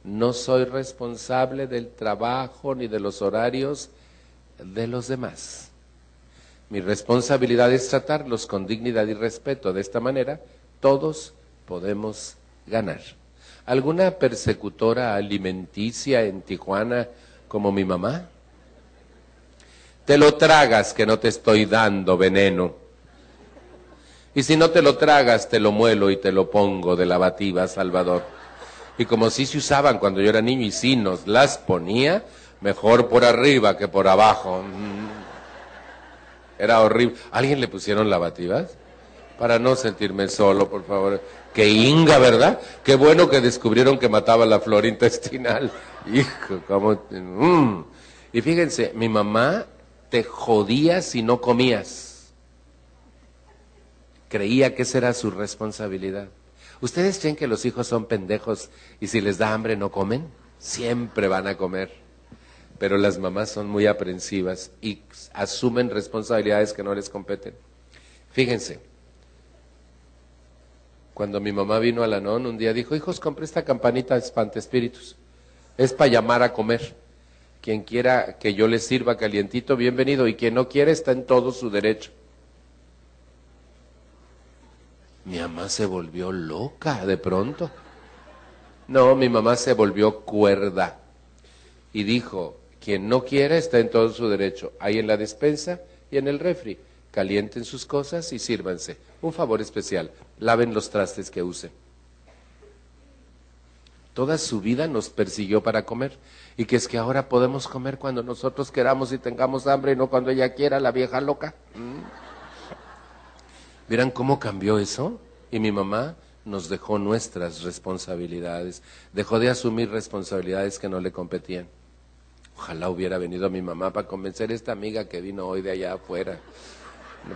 no soy responsable del trabajo ni de los horarios de los demás. Mi responsabilidad es tratarlos con dignidad y respeto. De esta manera, todos podemos ganar. ¿Alguna persecutora alimenticia en Tijuana como mi mamá? Te lo tragas que no te estoy dando veneno. Y si no te lo tragas, te lo muelo y te lo pongo de lavativa, Salvador y como si se usaban cuando yo era niño y sí nos las ponía, mejor por arriba que por abajo. Mm. Era horrible. ¿Alguien le pusieron lavativas? Para no sentirme solo, por favor. Que inga, ¿verdad? Qué bueno que descubrieron que mataba la flora intestinal. Hijo, cómo... Mm. Y fíjense, mi mamá te jodía si no comías. Creía que esa era su responsabilidad. ¿Ustedes creen que los hijos son pendejos y si les da hambre no comen? Siempre van a comer. Pero las mamás son muy aprensivas y asumen responsabilidades que no les competen. Fíjense, cuando mi mamá vino a la NON un día dijo, hijos, compré esta campanita de espantespíritus. Es para llamar a comer. Quien quiera que yo les sirva calientito, bienvenido. Y quien no quiere está en todo su derecho. Mi mamá se volvió loca de pronto. No, mi mamá se volvió cuerda y dijo, quien no quiera está en todo su derecho, ahí en la despensa y en el refri. Calienten sus cosas y sírvanse. Un favor especial, laven los trastes que usen. Toda su vida nos persiguió para comer y que es que ahora podemos comer cuando nosotros queramos y tengamos hambre y no cuando ella quiera, la vieja loca. ¿Mm? ¿Vieran cómo cambió eso? Y mi mamá nos dejó nuestras responsabilidades, dejó de asumir responsabilidades que no le competían. Ojalá hubiera venido mi mamá para convencer a esta amiga que vino hoy de allá afuera.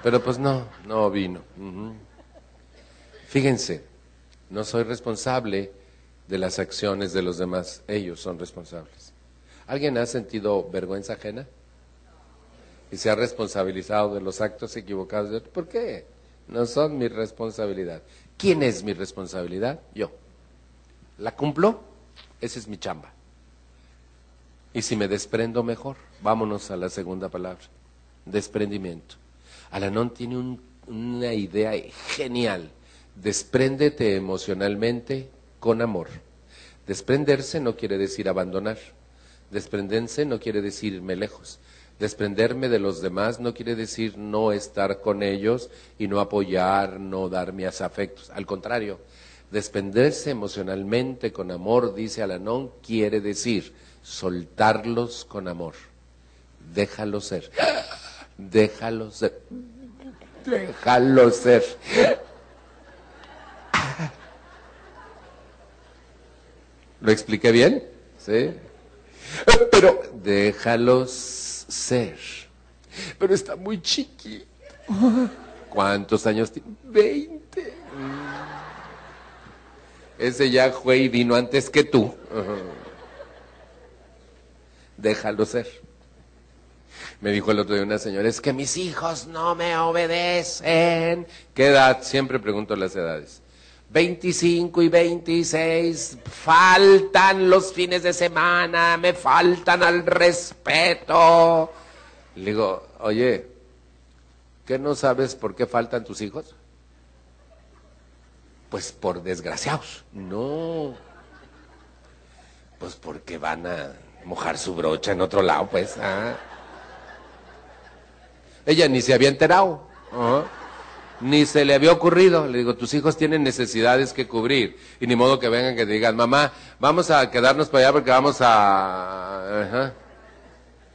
Pero pues no, no vino. Fíjense, no soy responsable de las acciones de los demás, ellos son responsables. ¿Alguien ha sentido vergüenza ajena? Y se ha responsabilizado de los actos equivocados de ¿Por qué? No son mi responsabilidad. ¿Quién es mi responsabilidad? Yo. ¿La cumplo? Esa es mi chamba. Y si me desprendo mejor, vámonos a la segunda palabra, desprendimiento. Alanón tiene una idea genial. Despréndete emocionalmente con amor. Desprenderse no quiere decir abandonar. Desprenderse no quiere decir irme lejos. Desprenderme de los demás no quiere decir no estar con ellos y no apoyar, no dar mis afectos. Al contrario, desprenderse emocionalmente con amor, dice Alanón, quiere decir soltarlos con amor. Déjalo ser. Déjalo ser. Déjalo ser. ¿Lo expliqué bien? ¿Sí? Pero déjalos ser. Pero está muy chiquito. ¿Cuántos años tiene? Veinte. Ese ya fue y vino antes que tú. Déjalo ser. Me dijo el otro día una señora, es que mis hijos no me obedecen. ¿Qué edad? Siempre pregunto las edades. 25 y 26, faltan los fines de semana, me faltan al respeto. Le digo, oye, ¿qué no sabes por qué faltan tus hijos? Pues por desgraciados. No. Pues porque van a mojar su brocha en otro lado, pues. Ah. Ella ni se había enterado. ni se le había ocurrido. Le digo, tus hijos tienen necesidades que cubrir. Y ni modo que vengan que te digan, mamá, vamos a quedarnos para allá porque vamos a...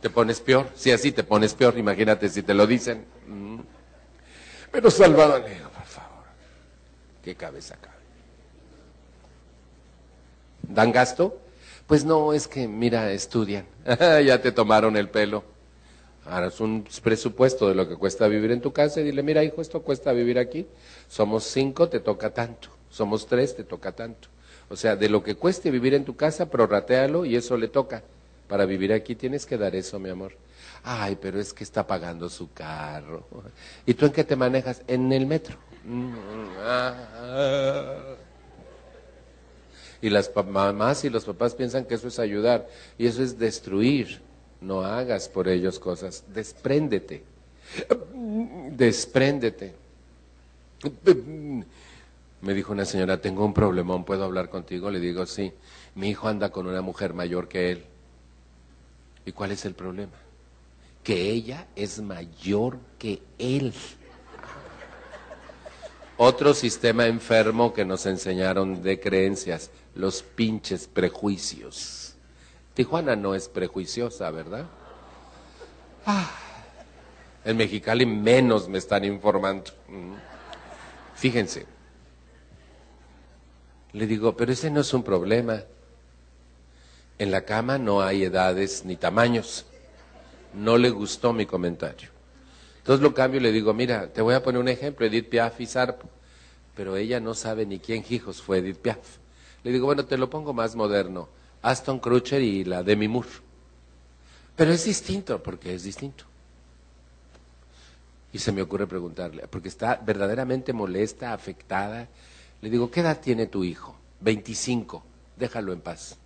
Te pones peor. Si así te pones peor, imagínate si te lo dicen. Pero Salvador, le digo, por favor, qué cabeza cabe. ¿Dan gasto? Pues no, es que, mira, estudian. ya te tomaron el pelo. Harás un presupuesto de lo que cuesta vivir en tu casa y dile, mira hijo, esto cuesta vivir aquí. Somos cinco, te toca tanto. Somos tres, te toca tanto. O sea, de lo que cueste vivir en tu casa, prorratealo y eso le toca. Para vivir aquí tienes que dar eso, mi amor. Ay, pero es que está pagando su carro. ¿Y tú en qué te manejas? En el metro. Y las mamás y los papás piensan que eso es ayudar y eso es destruir no hagas por ellos cosas, despréndete, despréndete. Me dijo una señora, tengo un problemón, ¿puedo hablar contigo? Le digo, sí, mi hijo anda con una mujer mayor que él. ¿Y cuál es el problema? Que ella es mayor que él. Otro sistema enfermo que nos enseñaron de creencias, los pinches prejuicios. Tijuana no es prejuiciosa, ¿verdad? Ah, en Mexicali menos me están informando. Mm. Fíjense. Le digo, pero ese no es un problema. En la cama no hay edades ni tamaños. No le gustó mi comentario. Entonces lo cambio y le digo, mira, te voy a poner un ejemplo, Edith Piaf y Sarpo. Pero ella no sabe ni quién hijos fue Edith Piaf. Le digo, bueno, te lo pongo más moderno. Aston Kutcher y la Demi Moore. Pero es distinto, porque es distinto. Y se me ocurre preguntarle, porque está verdaderamente molesta, afectada. Le digo, ¿qué edad tiene tu hijo? 25. Déjalo en paz.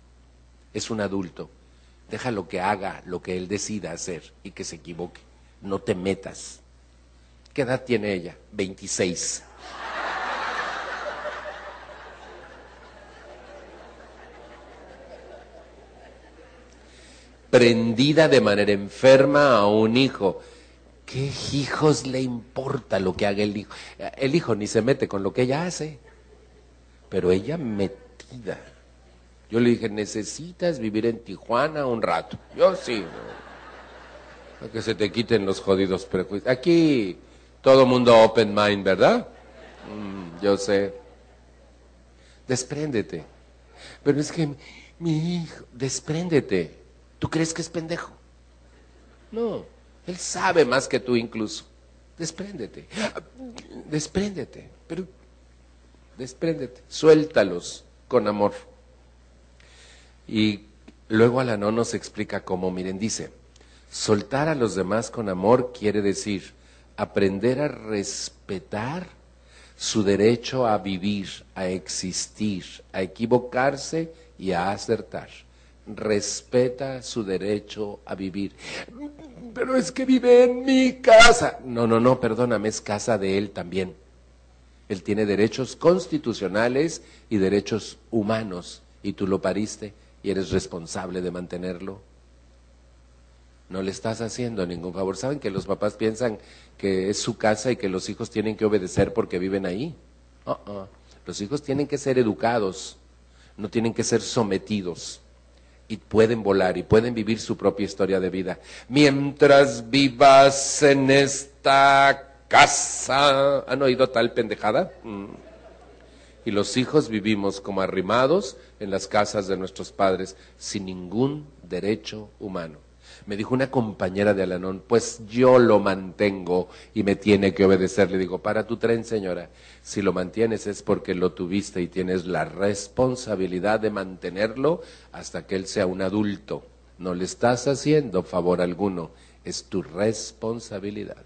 Es un adulto. Déjalo que haga lo que él decida hacer y que se equivoque. No te metas. ¿Qué edad tiene ella? 26. Prendida de manera enferma a un hijo. ¿Qué hijos le importa lo que haga el hijo? El hijo ni se mete con lo que ella hace, pero ella metida. Yo le dije, necesitas vivir en Tijuana un rato. Yo sí. Para que se te quiten los jodidos prejuicios. Aquí todo mundo open mind, ¿verdad? Mm, yo sé. Despréndete. Pero es que mi hijo, despréndete. ¿Tú crees que es pendejo? No, él sabe más que tú incluso. Despréndete. Despréndete. Pero despréndete. Suéltalos con amor. Y luego Alanón nos explica cómo, miren, dice, soltar a los demás con amor quiere decir aprender a respetar su derecho a vivir, a existir, a equivocarse y a acertar. Respeta su derecho a vivir. Pero es que vive en mi casa. No, no, no, perdóname, es casa de él también. Él tiene derechos constitucionales y derechos humanos y tú lo pariste y eres responsable de mantenerlo. No le estás haciendo ningún favor. ¿Saben que los papás piensan que es su casa y que los hijos tienen que obedecer porque viven ahí? Uh-uh. Los hijos tienen que ser educados, no tienen que ser sometidos. Y pueden volar y pueden vivir su propia historia de vida. Mientras vivas en esta casa. ¿Han oído tal pendejada? Mm. Y los hijos vivimos como arrimados en las casas de nuestros padres sin ningún derecho humano. Me dijo una compañera de Alanón, pues yo lo mantengo y me tiene que obedecer. Le digo, para tu tren, señora, si lo mantienes es porque lo tuviste y tienes la responsabilidad de mantenerlo hasta que él sea un adulto. No le estás haciendo favor alguno, es tu responsabilidad.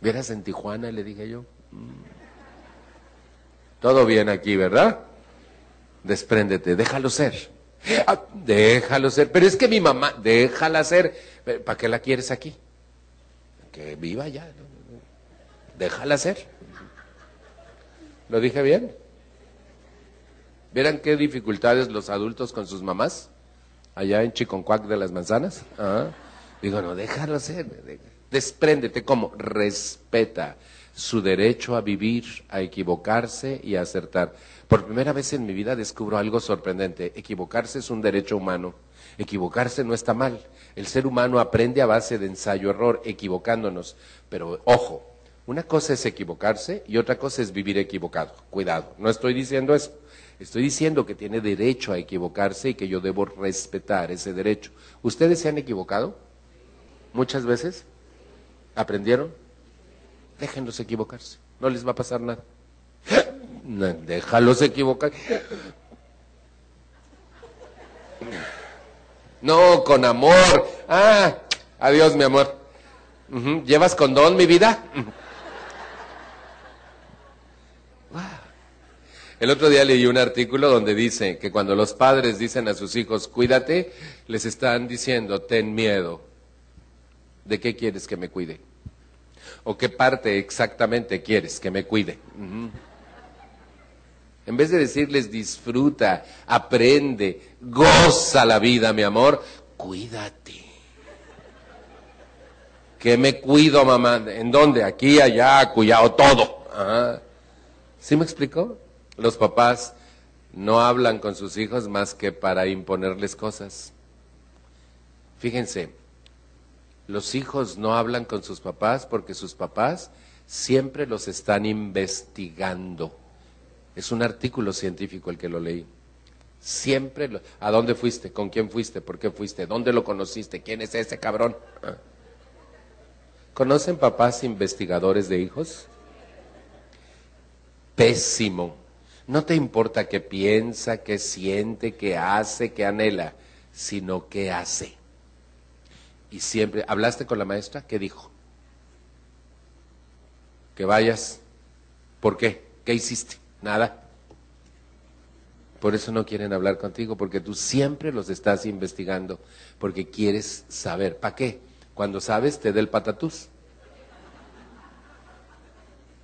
¿Vieras en Tijuana? Le dije yo. Mm. Todo bien aquí, ¿verdad? Despréndete, déjalo ser. Ah, déjalo ser. Pero es que mi mamá, déjala ser. ¿Para qué la quieres aquí? Que viva ya. Déjala ser. ¿Lo dije bien? ¿Vieran qué dificultades los adultos con sus mamás? Allá en Chiconcuac de las Manzanas. Ah, digo, no, déjalo ser. Despréndete como respeta su derecho a vivir, a equivocarse y a acertar. Por primera vez en mi vida descubro algo sorprendente. Equivocarse es un derecho humano. Equivocarse no está mal. El ser humano aprende a base de ensayo-error, equivocándonos. Pero ojo, una cosa es equivocarse y otra cosa es vivir equivocado. Cuidado, no estoy diciendo eso. Estoy diciendo que tiene derecho a equivocarse y que yo debo respetar ese derecho. ¿Ustedes se han equivocado? ¿Muchas veces? ¿Aprendieron? Déjenlos equivocarse, no les va a pasar nada. Déjalos equivocar. No, con amor. Ah, adiós, mi amor. ¿Llevas condón, mi vida? El otro día leí un artículo donde dice que cuando los padres dicen a sus hijos, cuídate, les están diciendo, ten miedo. ¿De qué quieres que me cuide? ¿O qué parte exactamente quieres que me cuide? En vez de decirles disfruta, aprende, goza la vida, mi amor, cuídate. ¿Qué me cuido, mamá? ¿En dónde? Aquí, allá, cuidado, todo. ¿Sí me explicó? Los papás no hablan con sus hijos más que para imponerles cosas. Fíjense, los hijos no hablan con sus papás porque sus papás siempre los están investigando. Es un artículo científico el que lo leí. Siempre, lo, ¿a dónde fuiste? ¿Con quién fuiste? ¿Por qué fuiste? ¿Dónde lo conociste? ¿Quién es ese cabrón? Ah. ¿Conocen papás investigadores de hijos? Pésimo. No te importa qué piensa, qué siente, qué hace, qué anhela, sino qué hace. Y siempre, ¿hablaste con la maestra? ¿Qué dijo? Que vayas. ¿Por qué? ¿Qué hiciste? Nada. Por eso no quieren hablar contigo, porque tú siempre los estás investigando, porque quieres saber. ¿Para qué? Cuando sabes, te da el patatús.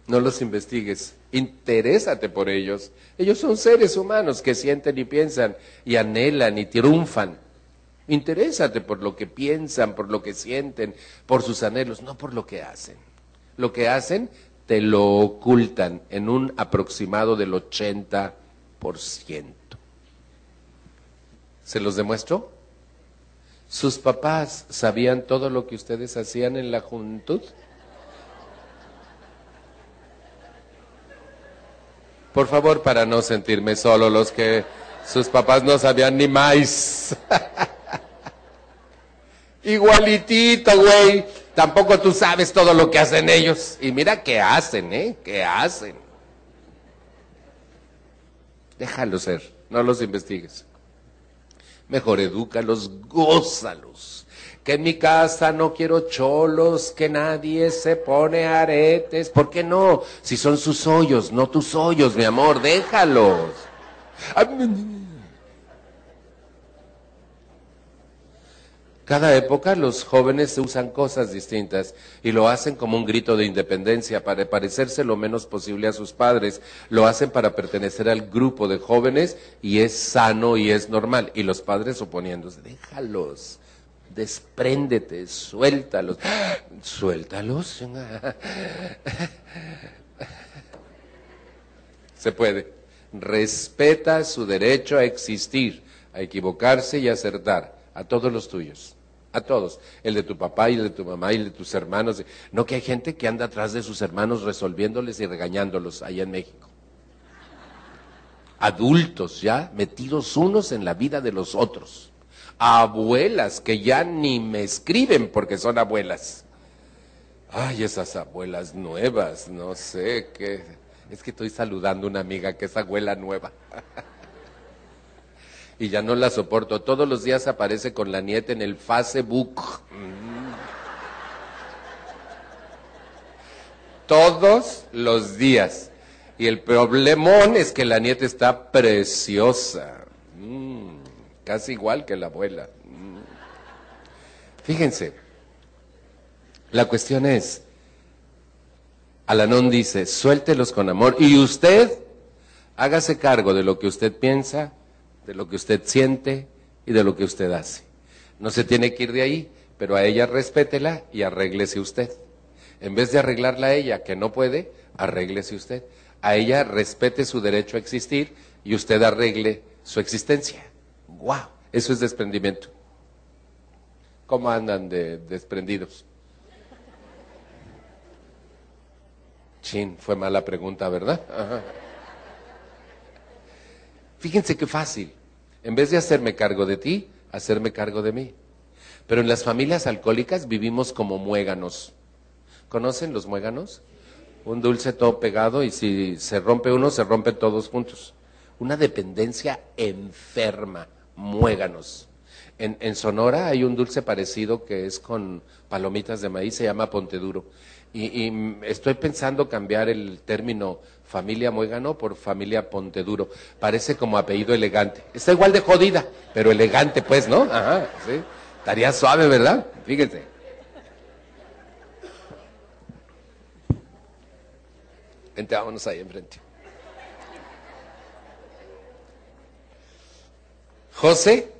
No los investigues, interésate por ellos. Ellos son seres humanos que sienten y piensan y anhelan y triunfan. Interésate por lo que piensan, por lo que sienten, por sus anhelos, no por lo que hacen. Lo que hacen te lo ocultan en un aproximado del 80%. ¿Se los demuestro? ¿Sus papás sabían todo lo que ustedes hacían en la juventud? Por favor, para no sentirme solo, los que sus papás no sabían ni más. Igualitito, güey. Tampoco tú sabes todo lo que hacen ellos. Y mira qué hacen, ¿eh? ¿Qué hacen? Déjalos ser, no los investigues. Mejor edúcalos, gózalos. Que en mi casa no quiero cholos, que nadie se pone aretes. ¿Por qué no? Si son sus hoyos, no tus hoyos, mi amor, déjalos. Cada época los jóvenes usan cosas distintas y lo hacen como un grito de independencia para parecerse lo menos posible a sus padres. Lo hacen para pertenecer al grupo de jóvenes y es sano y es normal. Y los padres oponiéndose, déjalos, despréndete, suéltalos. Suéltalos. Se puede. Respeta su derecho a existir, a equivocarse y acertar, a todos los tuyos a todos, el de tu papá y el de tu mamá y el de tus hermanos. No que hay gente que anda atrás de sus hermanos resolviéndoles y regañándolos allá en México. Adultos ya metidos unos en la vida de los otros. Abuelas que ya ni me escriben porque son abuelas. Ay, esas abuelas nuevas, no sé qué. Es que estoy saludando a una amiga que es abuela nueva. y ya no la soporto. Todos los días aparece con la nieta en el Facebook. Todos los días. Y el problemón es que la nieta está preciosa. Mm. Casi igual que la abuela. Mm. Fíjense, la cuestión es, Alanón dice, suéltelos con amor y usted hágase cargo de lo que usted piensa, de lo que usted siente y de lo que usted hace. No se tiene que ir de ahí, pero a ella respétela y arréglese usted. En vez de arreglarla a ella, que no puede, arréglese usted. A ella respete su derecho a existir y usted arregle su existencia. ¡Wow! Eso es desprendimiento. ¿Cómo andan de desprendidos? Chin, fue mala pregunta, ¿verdad? Fíjense qué fácil. En vez de hacerme cargo de ti, hacerme cargo de mí. Pero en las familias alcohólicas vivimos como muéganos. ¿Conocen los muéganos? Un dulce todo pegado y si se rompe uno, se rompen todos juntos. Una dependencia enferma, muéganos. En, Sonora hay un dulce parecido que es con palomitas de maíz, se llama Ponte Duro. Y estoy pensando cambiar el término familia Muégano por familia Ponteduro. Parece como apellido elegante. Está igual de jodida, pero elegante, pues, ¿no? Ajá, sí. Estaría suave, ¿verdad? Fíjense. Vente, vámonos ahí enfrente. José,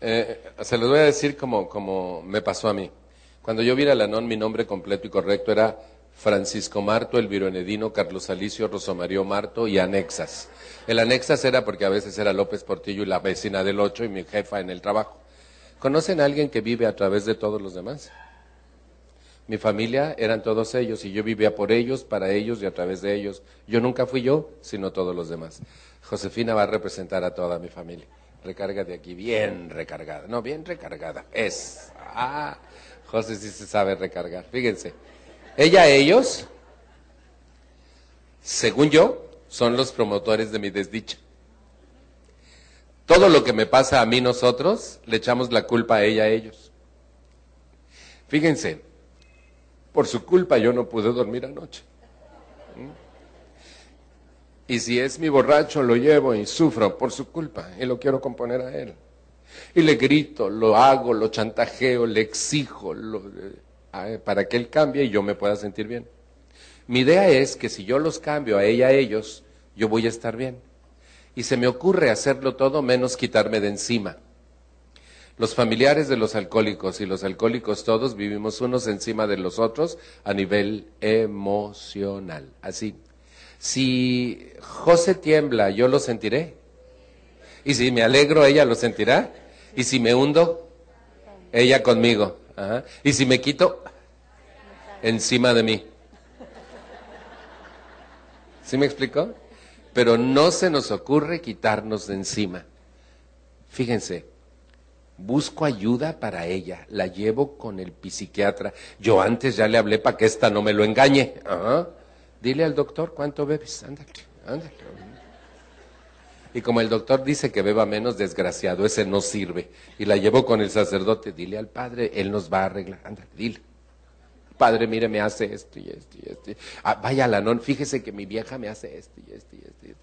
eh, se los voy a decir como, como me pasó a mí. Cuando yo vi a Lanón, mi nombre completo y correcto era Francisco Marto, Elviro Enedino, Carlos Alicio, Rosomario Marto y anexas. El anexas era porque a veces era López Portillo y la vecina del ocho y mi jefa en el trabajo. ¿Conocen a alguien que vive a través de todos los demás? Mi familia eran todos ellos y yo vivía por ellos, para ellos y a través de ellos. Yo nunca fui yo, sino todos los demás. Josefina va a representar a toda mi familia. Recarga de aquí, bien recargada. No, bien recargada. Es. Ah, José sí se sabe recargar. Fíjense. Ella, ellos, según yo, son los promotores de mi desdicha. Todo lo que me pasa a mí nosotros, le echamos la culpa a ella, a ellos. Fíjense, por su culpa yo no pude dormir anoche. Y si es mi borracho, lo llevo y sufro por su culpa y lo quiero componer a él. Y le grito, lo hago, lo chantajeo, le exijo, lo, para que él cambie y yo me pueda sentir bien. Mi idea es que si yo los cambio a ella, a ellos, yo voy a estar bien. Y se me ocurre hacerlo todo menos quitarme de encima. Los familiares de los alcohólicos y los alcohólicos todos vivimos unos encima de los otros a nivel emocional. Así. Si José tiembla, yo lo sentiré. Y si me alegro, ella lo sentirá. Y si me hundo, ella conmigo. Y si me quito encima de mí. ¿Sí me explicó? Pero no se nos ocurre quitarnos de encima. Fíjense, busco ayuda para ella, la llevo con el psiquiatra. Yo antes ya le hablé para que esta no me lo engañe. Dile al doctor cuánto bebes, ándale, ándale. Y como el doctor dice que beba menos, desgraciado, ese no sirve. Y la llevo con el sacerdote, dile al padre, él nos va a arreglar, ándale, dile. Padre, mire, me hace esto y esto y esto. Ah, vaya la non, fíjese que mi vieja me hace esto y esto. Y esto.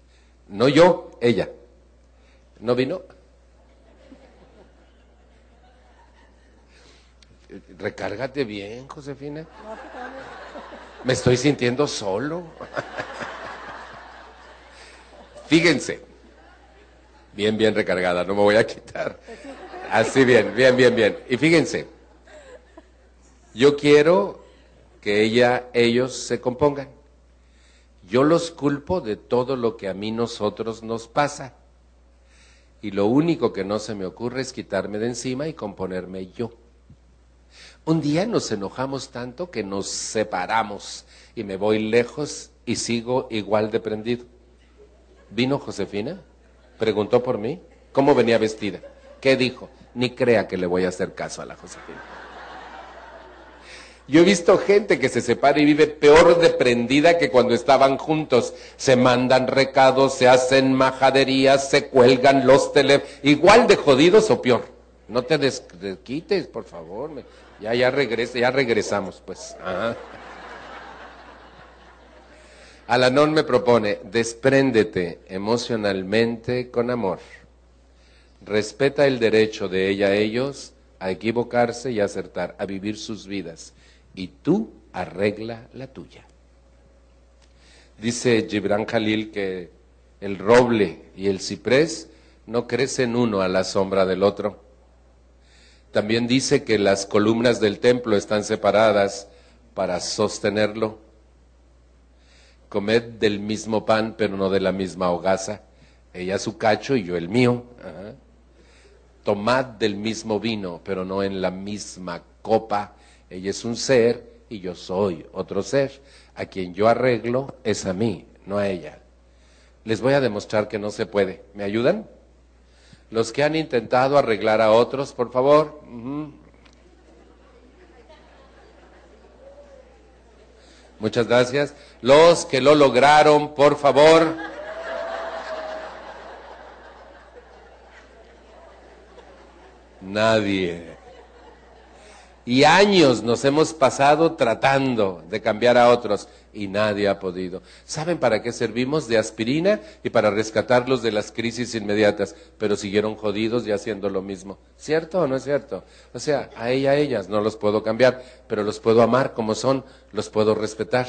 No yo, ella. ¿No vino? Recárgate bien, Josefina. Me estoy sintiendo solo. Fíjense. Bien, bien recargada, no me voy a quitar. Así bien, bien, bien, bien. Y fíjense. Yo quiero que ella, ellos se compongan. Yo los culpo de todo lo que a mí nosotros nos pasa. Y lo único que no se me ocurre es quitarme de encima y componerme yo. Un día nos enojamos tanto que nos separamos y me voy lejos y sigo igual de prendido. ¿Vino Josefina? Preguntó por mí. ¿Cómo venía vestida? ¿Qué dijo? Ni crea que le voy a hacer caso a la Josefina. Yo he visto gente que se separa y vive peor de prendida que cuando estaban juntos. Se mandan recados, se hacen majaderías, se cuelgan los teléfonos. Igual de jodidos o peor. No te desquites, por favor. Ya, ya regresa, ya regresamos, pues. Alanón me propone, despréndete emocionalmente con amor. Respeta el derecho de ella a ellos a equivocarse y acertar, a vivir sus vidas. Y tú arregla la tuya. Dice Gibran Khalil que el roble y el ciprés no crecen uno a la sombra del otro también dice que las columnas del templo están separadas para sostenerlo. Comed del mismo pan, pero no de la misma hogaza. Ella su cacho y yo el mío. Tomad del mismo vino, pero no en la misma copa. Ella es un ser y yo soy otro ser. A quien yo arreglo es a mí, no a ella. Les voy a demostrar que no se puede. ¿Me ayudan? Los que han intentado arreglar a otros, por favor. Muchas gracias. Los que lo lograron, por favor. Nadie. Y años nos hemos pasado tratando de cambiar a otros y nadie ha podido. ¿Saben para qué servimos de aspirina y para rescatarlos de las crisis inmediatas? Pero siguieron jodidos y haciendo lo mismo. ¿Cierto o no es cierto? O sea, a ella, a ellas no los puedo cambiar, pero los puedo amar como son, los puedo respetar.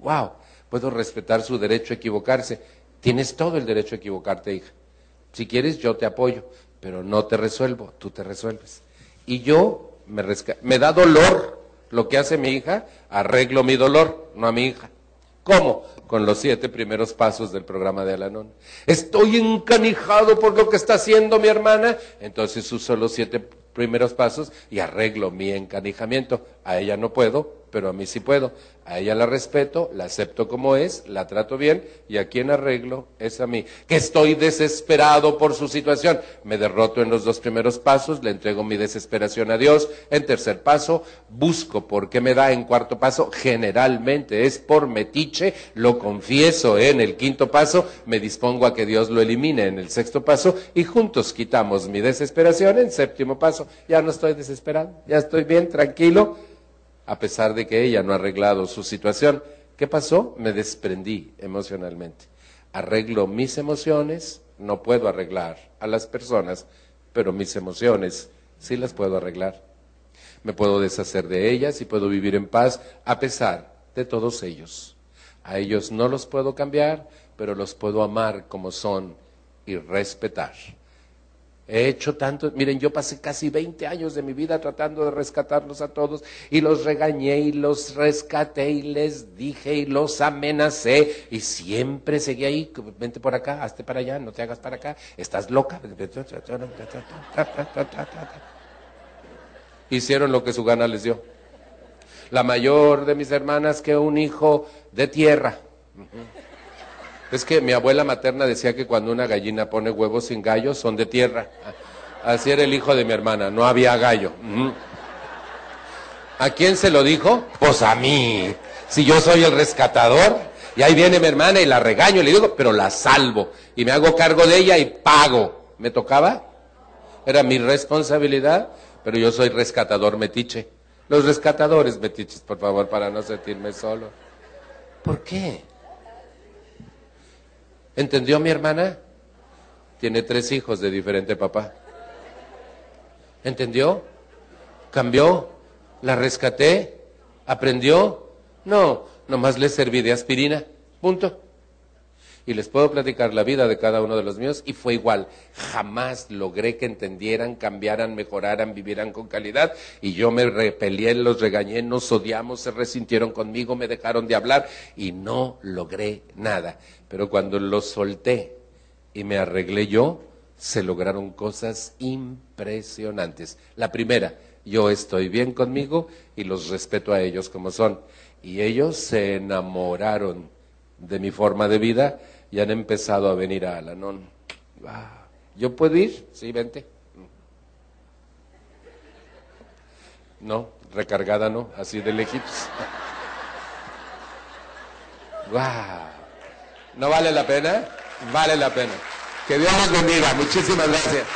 ¡Wow! Puedo respetar su derecho a equivocarse. Tienes todo el derecho a equivocarte, hija. Si quieres, yo te apoyo, pero no te resuelvo, tú te resuelves. Y yo me, da dolor lo que hace mi hija, arreglo mi dolor, no a mi hija. ¿Cómo? Con los siete primeros pasos del programa de Alanón. Estoy encanijado por lo que está haciendo mi hermana, entonces uso los siete primeros pasos y arreglo mi encanijamiento. A ella no puedo, pero a mí sí puedo. A ella la respeto, la acepto como es, la trato bien y a quien arreglo es a mí. Que estoy desesperado por su situación. Me derroto en los dos primeros pasos, le entrego mi desesperación a Dios. En tercer paso, busco por qué me da. En cuarto paso, generalmente es por metiche, lo confieso en el quinto paso, me dispongo a que Dios lo elimine en el sexto paso y juntos quitamos mi desesperación en séptimo paso. Ya no estoy desesperado, ya estoy bien, tranquilo a pesar de que ella no ha arreglado su situación. ¿Qué pasó? Me desprendí emocionalmente. Arreglo mis emociones, no puedo arreglar a las personas, pero mis emociones sí las puedo arreglar. Me puedo deshacer de ellas y puedo vivir en paz a pesar de todos ellos. A ellos no los puedo cambiar, pero los puedo amar como son y respetar. He hecho tanto, miren, yo pasé casi 20 años de mi vida tratando de rescatarlos a todos y los regañé y los rescaté y les dije y los amenacé y siempre seguí ahí, vente por acá, hazte para allá, no te hagas para acá, estás loca. Hicieron lo que su gana les dio. La mayor de mis hermanas que un hijo de tierra. Es que mi abuela materna decía que cuando una gallina pone huevos sin gallo son de tierra. Así era el hijo de mi hermana, no había gallo. ¿A quién se lo dijo? Pues a mí. Si yo soy el rescatador, y ahí viene mi hermana y la regaño y le digo, pero la salvo. Y me hago cargo de ella y pago. ¿Me tocaba? Era mi responsabilidad, pero yo soy rescatador metiche. Los rescatadores metiches, por favor, para no sentirme solo. ¿Por qué? ¿Entendió mi hermana? Tiene tres hijos de diferente papá. ¿Entendió? ¿Cambió? ¿La rescaté? ¿Aprendió? No, nomás le serví de aspirina. Punto. Y les puedo platicar la vida de cada uno de los míos y fue igual. Jamás logré que entendieran, cambiaran, mejoraran, vivieran con calidad. Y yo me repelé, los regañé, nos odiamos, se resintieron conmigo, me dejaron de hablar y no logré nada. Pero cuando los solté y me arreglé yo, se lograron cosas impresionantes. La primera, yo estoy bien conmigo y los respeto a ellos como son. Y ellos se enamoraron de mi forma de vida y han empezado a venir a Alanón. ¿Yo puedo ir? Sí, vente. No, recargada no, así de lejitos. ¿No vale la pena? Vale la pena. Que Dios nos bendiga. Muchísimas gracias.